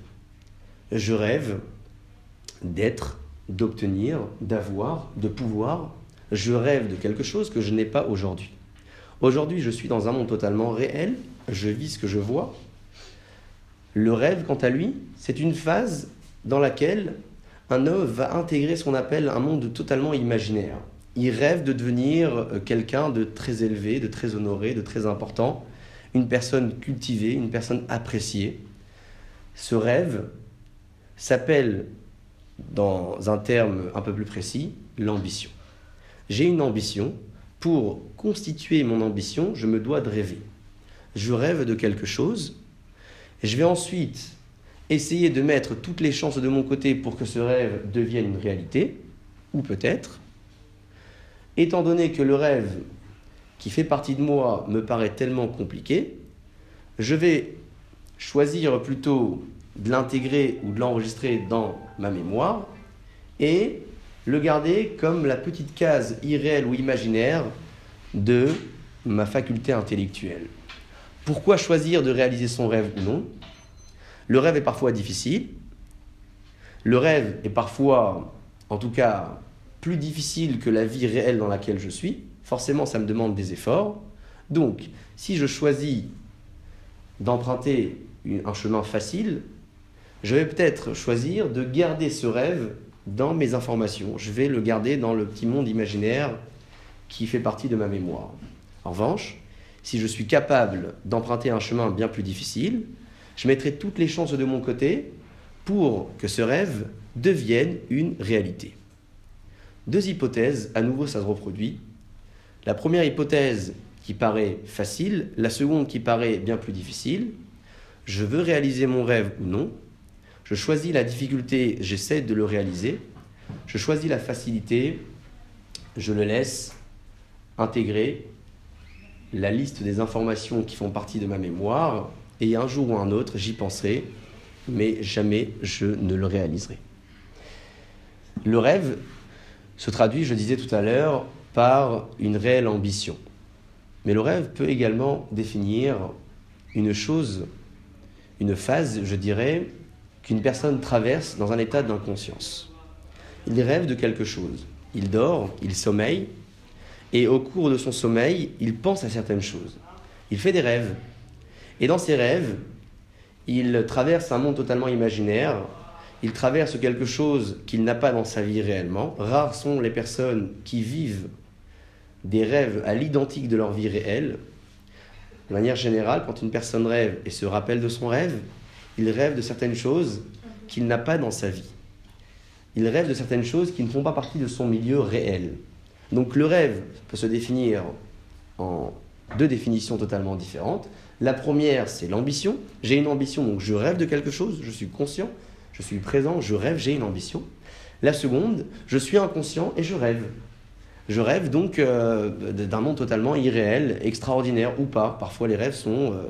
Je rêve d'être, d'obtenir, d'avoir, de pouvoir. Je rêve de quelque chose que je n'ai pas aujourd'hui. Aujourd'hui, je suis dans un monde totalement réel, je vis ce que je vois, le rêve, quant à lui, c'est une phase dans laquelle un homme va intégrer ce qu'on appelle un monde totalement imaginaire. Il rêve de devenir euh, quelqu'un de très élevé, de très honoré, de très important, une personne cultivée, une personne appréciée. Ce rêve s'appelle, dans un terme un peu plus précis, l'ambition. J'ai une ambition. Pour constituer mon ambition, je me dois de rêver. Je rêve de quelque chose, je vais ensuite essayer de mettre toutes les chances de mon côté pour que ce rêve devienne une réalité, ou peut-être, étant donné que le rêve qui fait partie de moi me paraît tellement compliqué, je vais choisir plutôt de l'intégrer ou de l'enregistrer dans ma mémoire et le garder comme la petite case irréelle ou imaginaire de ma faculté intellectuelle. Pourquoi choisir de réaliser son rêve ou non Le rêve est parfois difficile. Le rêve est parfois, en tout cas, plus difficile que la vie réelle dans laquelle je suis. Forcément, ça me demande des efforts. Donc, si je choisis d'emprunter un chemin facile, je vais peut-être choisir de garder ce rêve dans mes informations. Je vais le garder dans le petit monde imaginaire qui fait partie de ma mémoire. En revanche, si je suis capable d'emprunter un chemin bien plus difficile, je mettrai toutes les chances de mon côté pour que ce rêve devienne une réalité. deux hypothèses, à nouveau ça se reproduit. La première hypothèse qui paraît facile, la seconde qui paraît bien plus difficile. Je veux réaliser mon rêve ou non. Je choisis la difficulté, j'essaie de le réaliser. Je choisis la facilité, je le laisse intégrer la liste des informations qui font partie de ma mémoire, et un jour ou un autre, j'y penserai, mais jamais je ne le réaliserai. Le rêve se traduit, je disais tout à l'heure, par une réelle ambition. Mais le rêve peut également définir une chose, une phase, je dirais, qu'une personne traverse dans un état d'inconscience. Il rêve de quelque chose. Il dort, il sommeille, et au cours de son sommeil, il pense à certaines choses. Il fait des rêves. Et dans ces rêves, il traverse un monde totalement imaginaire, il traverse quelque chose qu'il n'a pas dans sa vie réellement. Rares sont les personnes qui vivent des rêves à l'identique de leur vie réelle. De manière générale, quand une personne rêve et se rappelle de son rêve, il rêve de certaines choses qu'il n'a pas dans sa vie. Il rêve de certaines choses qui ne font pas partie de son milieu réel. Donc le rêve peut se définir en deux définitions totalement différentes. La première, c'est l'ambition. J'ai une ambition, donc je rêve de quelque chose, je suis conscient, je suis présent, je rêve, j'ai une ambition. La seconde, je suis inconscient et je rêve. Je rêve donc euh, d'un monde totalement irréel, extraordinaire ou pas. Parfois les rêves sont euh,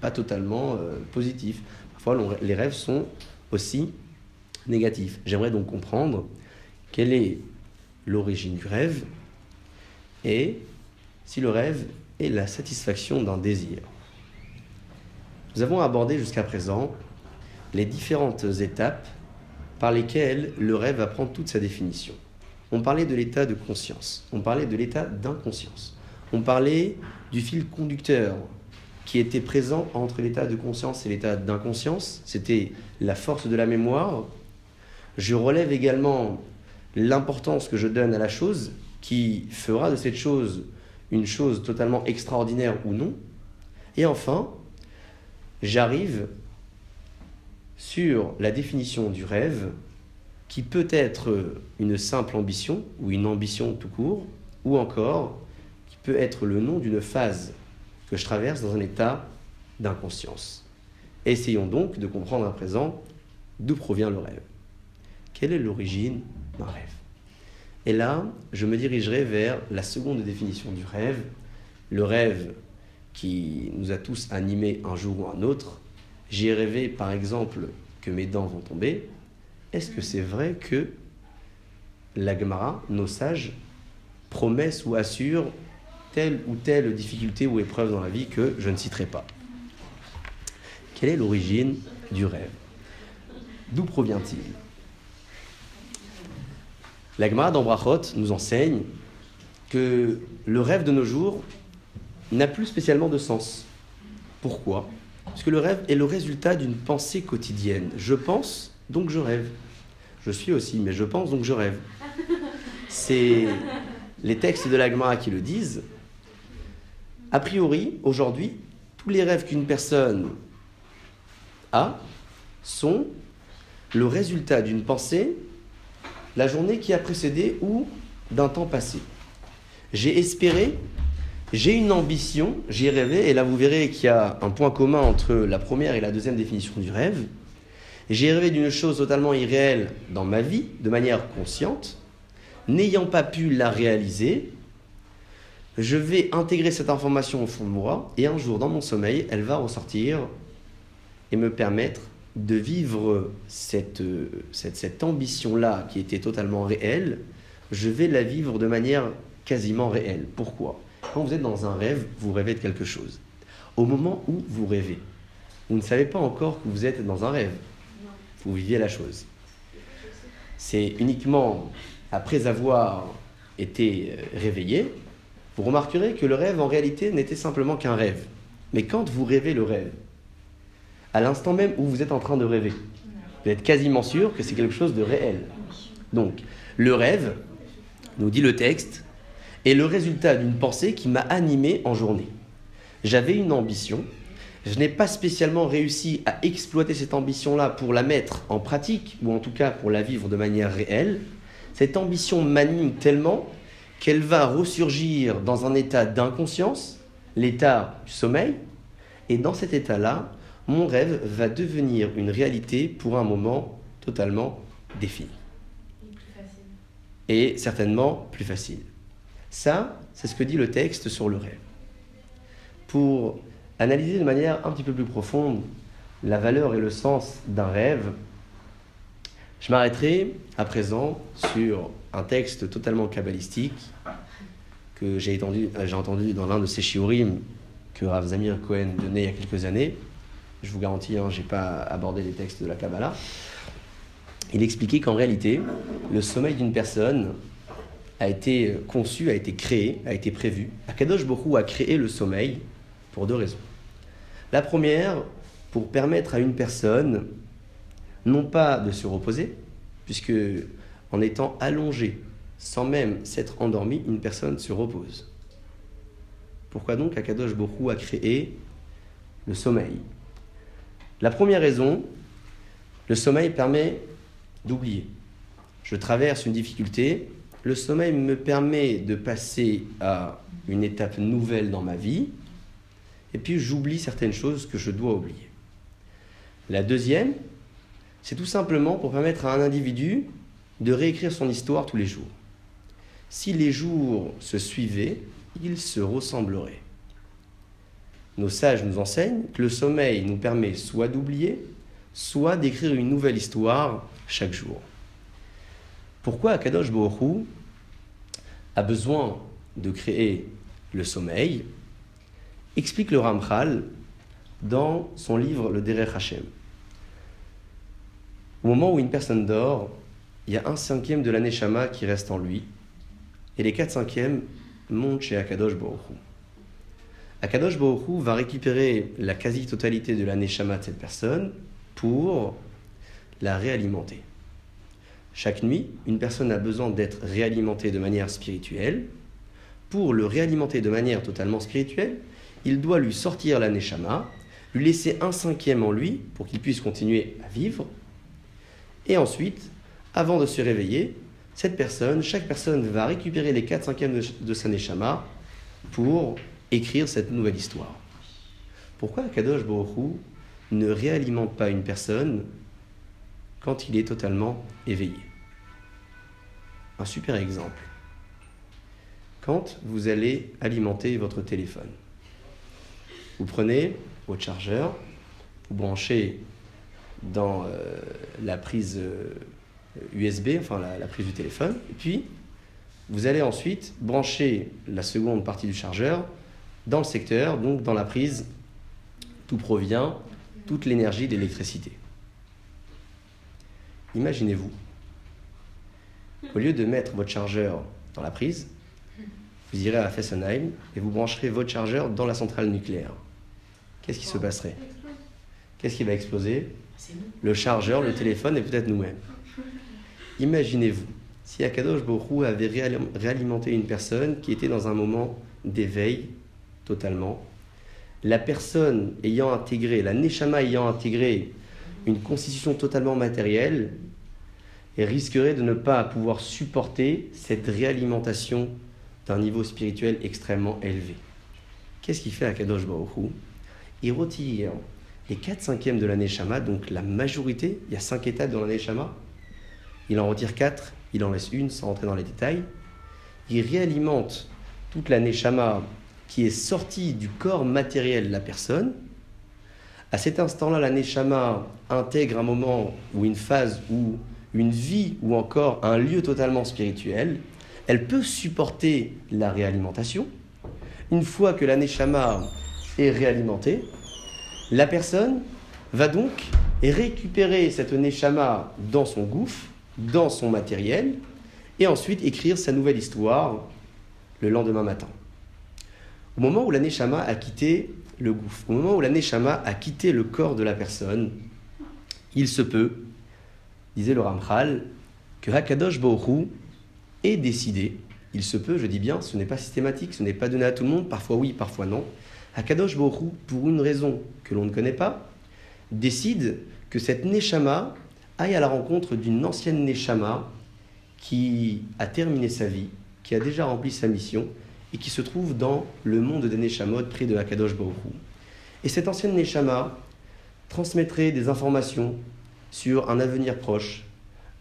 pas totalement euh, positifs. Parfois les rêves sont aussi négatifs. J'aimerais donc comprendre quelle est l'origine du rêve et si le rêve est la satisfaction d'un désir. Nous avons abordé jusqu'à présent les différentes étapes par lesquelles le rêve apprend toute sa définition. On parlait de l'état de conscience, on parlait de l'état d'inconscience, on parlait du fil conducteur qui était présent entre l'état de conscience et l'état d'inconscience, c'était la force de la mémoire. Je relève également l'importance que je donne à la chose qui fera de cette chose une chose totalement extraordinaire ou non. Et enfin, j'arrive sur la définition du rêve qui peut être une simple ambition ou une ambition tout court, ou encore qui peut être le nom d'une phase que je traverse dans un état d'inconscience. Essayons donc de comprendre à présent d'où provient le rêve. Quelle est l'origine d'un rêve. Et là, je me dirigerai vers la seconde définition du rêve, le rêve qui nous a tous animés un jour ou un autre. J'ai rêvé par exemple que mes dents vont tomber, est-ce que c'est vrai que la Gemara, nos sages, promettent ou assurent telle ou telle difficulté ou épreuve dans la vie que je ne citerai pas? Quelle est l'origine du rêve? D'où provient-il? La Gemara d'Ambrachot nous enseigne que le rêve de nos jours n'a plus spécialement de sens. Pourquoi? Parce que le rêve est le résultat d'une pensée quotidienne. Je pense, donc je rêve. Je suis aussi, mais je pense, donc je rêve. C'est les textes de l'Agma qui le disent. A priori, aujourd'hui, tous les rêves qu'une personne a sont le résultat d'une pensée la journée qui a précédé ou d'un temps passé. J'ai espéré, j'ai une ambition, j'ai rêvé, et là vous verrez qu'il y a un point commun entre la première et la deuxième définition du rêve. J'ai rêvé d'une chose totalement irréelle dans ma vie, de manière consciente. N'ayant pas pu la réaliser, je vais intégrer cette information au fond de moi et un jour dans mon sommeil, elle va ressortir et me permettre de vivre cette, cette, cette ambition-là qui était totalement réelle. Je vais la vivre de manière quasiment réelle. Pourquoi? Quand vous êtes dans un rêve, vous rêvez de quelque chose. Au moment où vous rêvez, vous ne savez pas encore que vous êtes dans un rêve vous viviez la chose. C'est uniquement après avoir été euh, réveillé, vous remarquerez que le rêve en réalité n'était simplement qu'un rêve. Mais quand vous rêvez le rêve, à l'instant même où vous êtes en train de rêver, vous êtes quasiment sûr que c'est quelque chose de réel. Donc, le rêve, nous dit le texte, est le résultat d'une pensée qui m'a animé en journée. J'avais une ambition, je n'ai pas spécialement réussi à exploiter cette ambition-là pour la mettre en pratique, ou en tout cas pour la vivre de manière réelle, cette ambition m'anime tellement qu'elle va ressurgir dans un état d'inconscience, l'état du sommeil, et dans cet état-là, mon rêve va devenir une réalité pour un moment totalement défini. Et certainement plus facile. Ça, c'est ce que dit le texte sur le rêve. Pour analyser de manière un petit peu plus profonde la valeur et le sens d'un rêve, je m'arrêterai à présent sur un texte totalement kabbalistique que j'ai entendu, dans l'un de ces shiurim que Rav Zamir Cohen donnait il y a quelques années. Je vous garantis, hein, je n'ai pas abordé les textes de la Kabbalah. Il expliquait qu'en réalité, le sommeil d'une personne a été conçu, a été créé, a été prévu. Akadosh Borou a créé le sommeil pour deux raisons. La première, pour permettre à une personne non pas de se reposer, puisque en étant allongé, sans même s'être endormi, une personne se repose. Pourquoi donc Akadosh Borou a créé le sommeil La première raison, le sommeil permet d'oublier. Je traverse une difficulté, le sommeil me permet de passer à une étape nouvelle dans ma vie, et puis j'oublie certaines choses que je dois oublier. La deuxième, c'est tout simplement pour permettre à un individu de réécrire son histoire tous les jours. Si les jours se suivaient, ils se ressembleraient. Nos sages nous enseignent que le sommeil nous permet soit d'oublier, soit d'écrire une nouvelle histoire chaque jour. Pourquoi Akadosh Borou a besoin de créer le sommeil? Explique le Ramchal dans son livre Le Derech Hashem. Au moment où une personne dort, il y a un cinquième de l'année Shama qui reste en lui, et les quatre cinquièmes montent chez Akadosh Baruch Akadosh Baruch va récupérer la quasi-totalité de l'année Shama de cette personne pour la réalimenter. Chaque nuit, une personne a besoin d'être réalimentée de manière spirituelle. Pour le réalimenter de manière totalement spirituelle, il doit lui sortir l'année Shama, lui laisser un cinquième en lui pour qu'il puisse continuer à vivre, et ensuite, avant de se réveiller, cette personne, chaque personne va récupérer les 4 cinquièmes de, sa neshama pour écrire cette nouvelle histoire. Pourquoi Kadosh Baruch ne réalimente pas une personne quand il est totalement éveillé? Un super exemple. Quand vous allez alimenter votre téléphone, vous prenez votre chargeur, vous branchez dans euh, la prise USB, euh, enfin la, prise du téléphone, et puis vous allez ensuite brancher la seconde partie du chargeur dans le secteur, donc dans la prise d'où provient toute l'énergie d'électricité. Imaginez-vous, au lieu de mettre votre chargeur dans la prise, vous irez à Fessenheim et vous brancherez votre chargeur dans la centrale nucléaire. Qu'est-ce qui se passerait? Qu'est-ce qui va exploser? Le chargeur, le téléphone et peut-être nous-mêmes. Imaginez-vous si Akadosh Borou avait réalimenté une personne qui était dans un moment d'éveil totalement, la personne ayant intégré, la Neshama ayant intégré une constitution totalement matérielle, risquerait de ne pas pouvoir supporter cette réalimentation d'un niveau spirituel extrêmement élevé. Qu'est-ce qu'il fait Akadosh Baruch Il retire les 4 cinquièmes de l'année Shama, donc la majorité, il y a 5 étapes dans l'année Shama, il en retire 4, il en laisse une sans rentrer dans les détails. Il réalimente toute l'année Shama qui est sortie du corps matériel de la personne. À cet instant-là, l'année Shama intègre un moment ou une phase ou une vie ou encore un lieu totalement spirituel. Elle peut supporter la réalimentation. Une fois que l'année Shama est réalimentée, la personne va donc récupérer cette neshama dans son gouffre, dans son matériel, et ensuite écrire sa nouvelle histoire le lendemain matin. Au moment où la neshama a quitté le gouffre, au moment où la neshama a quitté le corps de la personne, il se peut, disait le Ramchal, que Hakadosh Borou ait décidé, il se peut, je dis bien, ce n'est pas systématique, ce n'est pas donné à tout le monde, parfois oui, parfois non, Akadosh Borou, pour une raison que l'on ne connaît pas, décide que cette Neshama aille à la rencontre d'une ancienne Neshama qui a terminé sa vie, qui a déjà rempli sa mission et qui se trouve dans le monde des Neshamot près de Akadosh Baruch Et cette ancienne Neshama transmettrait des informations sur un avenir proche,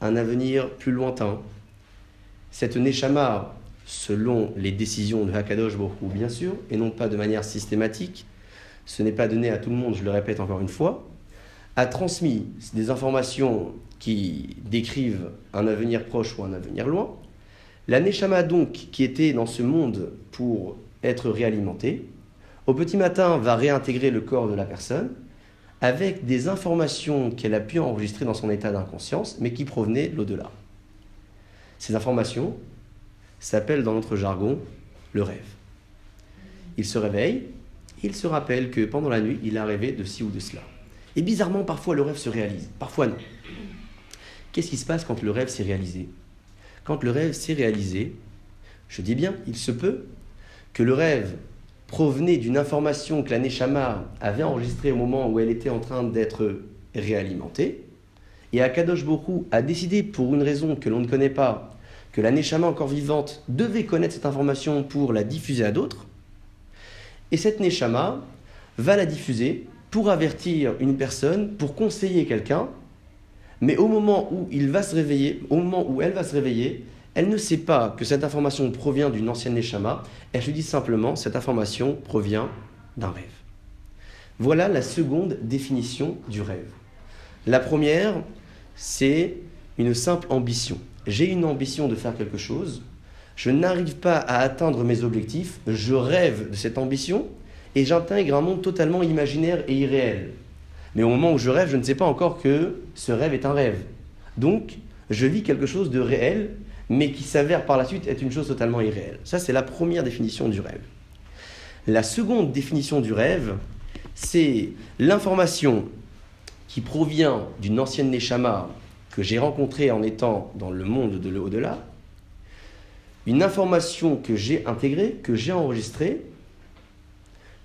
un avenir plus lointain. Cette Neshama, selon les décisions de Hakadosh Baruch bien sûr, et non pas de manière systématique, ce n'est pas donné à tout le monde, je le répète encore une fois, a transmis des informations qui décrivent un avenir proche ou un avenir loin. La Neshama donc, qui était dans ce monde pour être réalimentée, au petit matin va réintégrer le corps de la personne avec des informations qu'elle a pu enregistrer dans son état d'inconscience, mais qui provenaient de l'au-delà. Ces informations s'appellent dans notre jargon le rêve. Il se réveille, il se rappelle que pendant la nuit, il a rêvé de ci ou de cela. Et bizarrement, parfois le rêve se réalise, parfois non. Qu'est-ce qui se passe quand le rêve s'est réalisé? Quand le rêve s'est réalisé, je dis bien, il se peut que le rêve provenait d'une information que la Neshama avait enregistrée au moment où elle était en train d'être réalimentée. Et Akadosh Boku a décidé, pour une raison que l'on ne connaît pas, que la Neshama encore vivante devait connaître cette information pour la diffuser à d'autres. Et cette Neshama va la diffuser pour avertir une personne, pour conseiller quelqu'un, mais au moment où il va se réveiller, au moment où elle va se réveiller, elle ne sait pas que cette information provient d'une ancienne Neshama, elle lui dit simplement cette information provient d'un rêve. Voilà la seconde définition du rêve. La première, c'est une simple ambition. J'ai une ambition de faire quelque chose, je n'arrive pas à atteindre mes objectifs, je rêve de cette ambition et j'intègre un monde totalement imaginaire et irréel. Mais au moment où je rêve, je ne sais pas encore que ce rêve est un rêve. Donc, je vis quelque chose de réel, mais qui s'avère par la suite être une chose totalement irréelle. Ça, c'est la première définition du rêve. La seconde définition du rêve, c'est l'information qui provient d'une ancienne Neshama que j'ai rencontrée en étant dans le monde de l'au-delà, une information que j'ai intégrée, que j'ai enregistrée,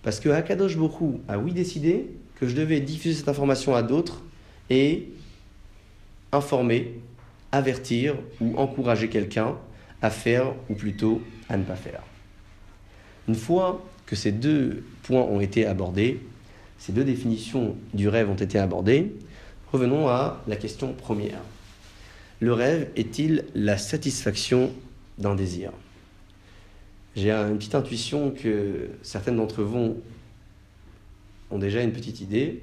parce que Akadosh Bokhu a oui décidé que je devais diffuser cette information à d'autres et informer, avertir ou encourager quelqu'un à faire ou plutôt à ne pas faire. Une fois que ces deux points ont été abordés, ces deux définitions du rêve ont été abordées, revenons à la question première. Le rêve est-il la satisfaction d'un désir? J'ai une petite intuition que certaines d'entre vous ont déjà une petite idée.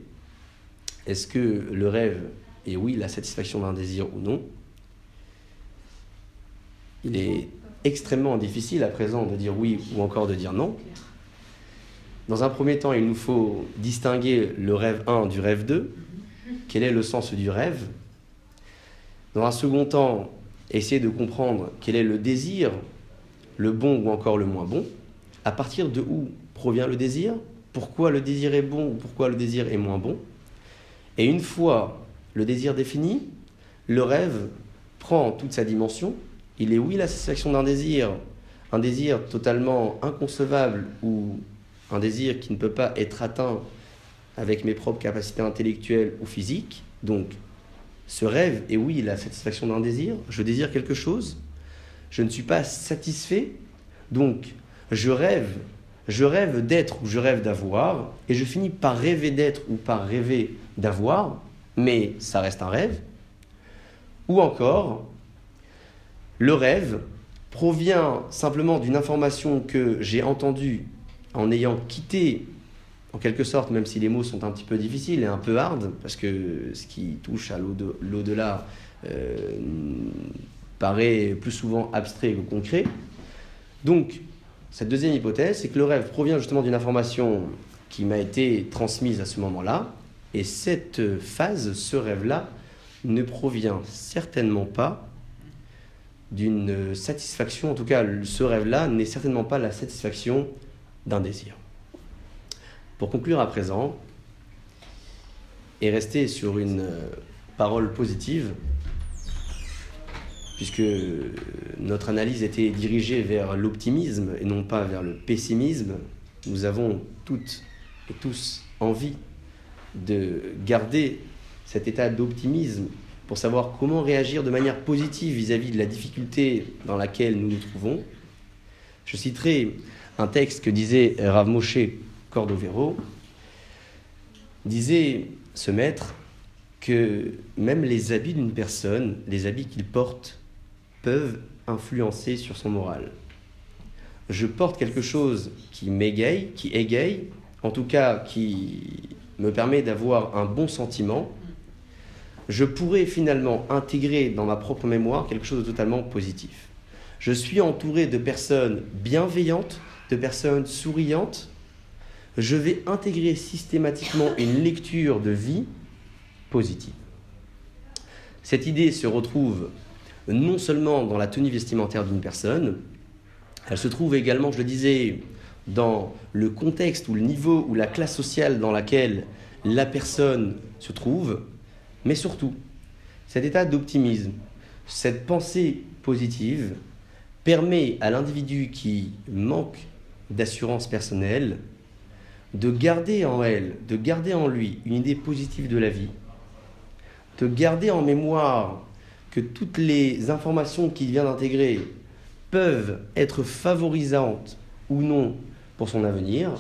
Est-ce que le rêve est oui la satisfaction d'un désir ou non Il est extrêmement difficile à présent de dire oui ou encore de dire non. Dans un premier temps, il nous faut distinguer le rêve 1 du rêve 2. Quel est le sens du rêve? Dans un second temps, essayer de comprendre quel est le désir le bon ou encore le moins bon, à partir de où provient le désir, pourquoi le désir est bon ou pourquoi le désir est moins bon. Et une fois le désir défini, le rêve prend toute sa dimension. Il est oui la satisfaction d'un désir, un désir totalement inconcevable ou un désir qui ne peut pas être atteint avec mes propres capacités intellectuelles ou physiques. Donc, ce rêve est oui la satisfaction d'un désir. Je désire quelque chose, je ne suis pas satisfait, donc je rêve, je rêve d'être ou je rêve d'avoir, et je finis par rêver d'être ou par rêver d'avoir, mais ça reste un rêve. Ou encore, le rêve provient simplement d'une information que j'ai entendue en ayant quitté, en quelque sorte, même si les mots sont un petit peu difficiles et un peu hard, parce que ce qui touche à l'au-delà euh, paraît plus souvent abstrait que concret. Donc, cette deuxième hypothèse, c'est que le rêve provient justement d'une information qui m'a été transmise à ce moment-là, et cette phase, ce rêve-là, ne provient certainement pas d'une satisfaction, en tout cas ce rêve-là n'est certainement pas la satisfaction d'un désir. Pour conclure à présent, et rester sur une parole positive, puisque notre analyse était dirigée vers l'optimisme et non pas vers le pessimisme, nous avons toutes et tous envie de garder cet état d'optimisme pour savoir comment réagir de manière positive vis-à-vis de la difficulté dans laquelle nous nous trouvons, je citerai un texte que disait Rav Moshe Cordovero, disait ce maître que même les habits d'une personne, les habits qu'il porte, peuvent influencer sur son moral. Je porte quelque chose qui m'égaye, qui égaye, en tout cas qui me permet d'avoir un bon sentiment, je pourrais finalement intégrer dans ma propre mémoire quelque chose de totalement positif. Je suis entouré de personnes bienveillantes, de personnes souriantes. Je vais intégrer systématiquement une lecture de vie positive. Cette idée se retrouve non seulement dans la tenue vestimentaire d'une personne, elle se trouve également, je le disais, dans le contexte ou le niveau ou la classe sociale dans laquelle la personne se trouve, mais surtout, cet état d'optimisme, cette pensée positive permet à l'individu qui manque d'assurance personnelle de garder en elle, de garder en lui une idée positive de la vie, de garder en mémoire que toutes les informations qu'il vient d'intégrer peuvent être favorisantes ou non pour son avenir,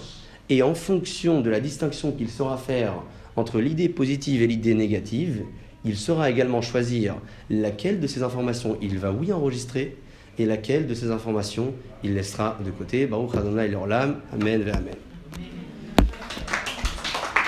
et en fonction de la distinction qu'il saura faire entre l'idée positive et l'idée négative, il saura également choisir laquelle de ces informations il va oui enregistrer et laquelle de ces informations il laissera de côté. Baruch Adonai Amen ve Amen.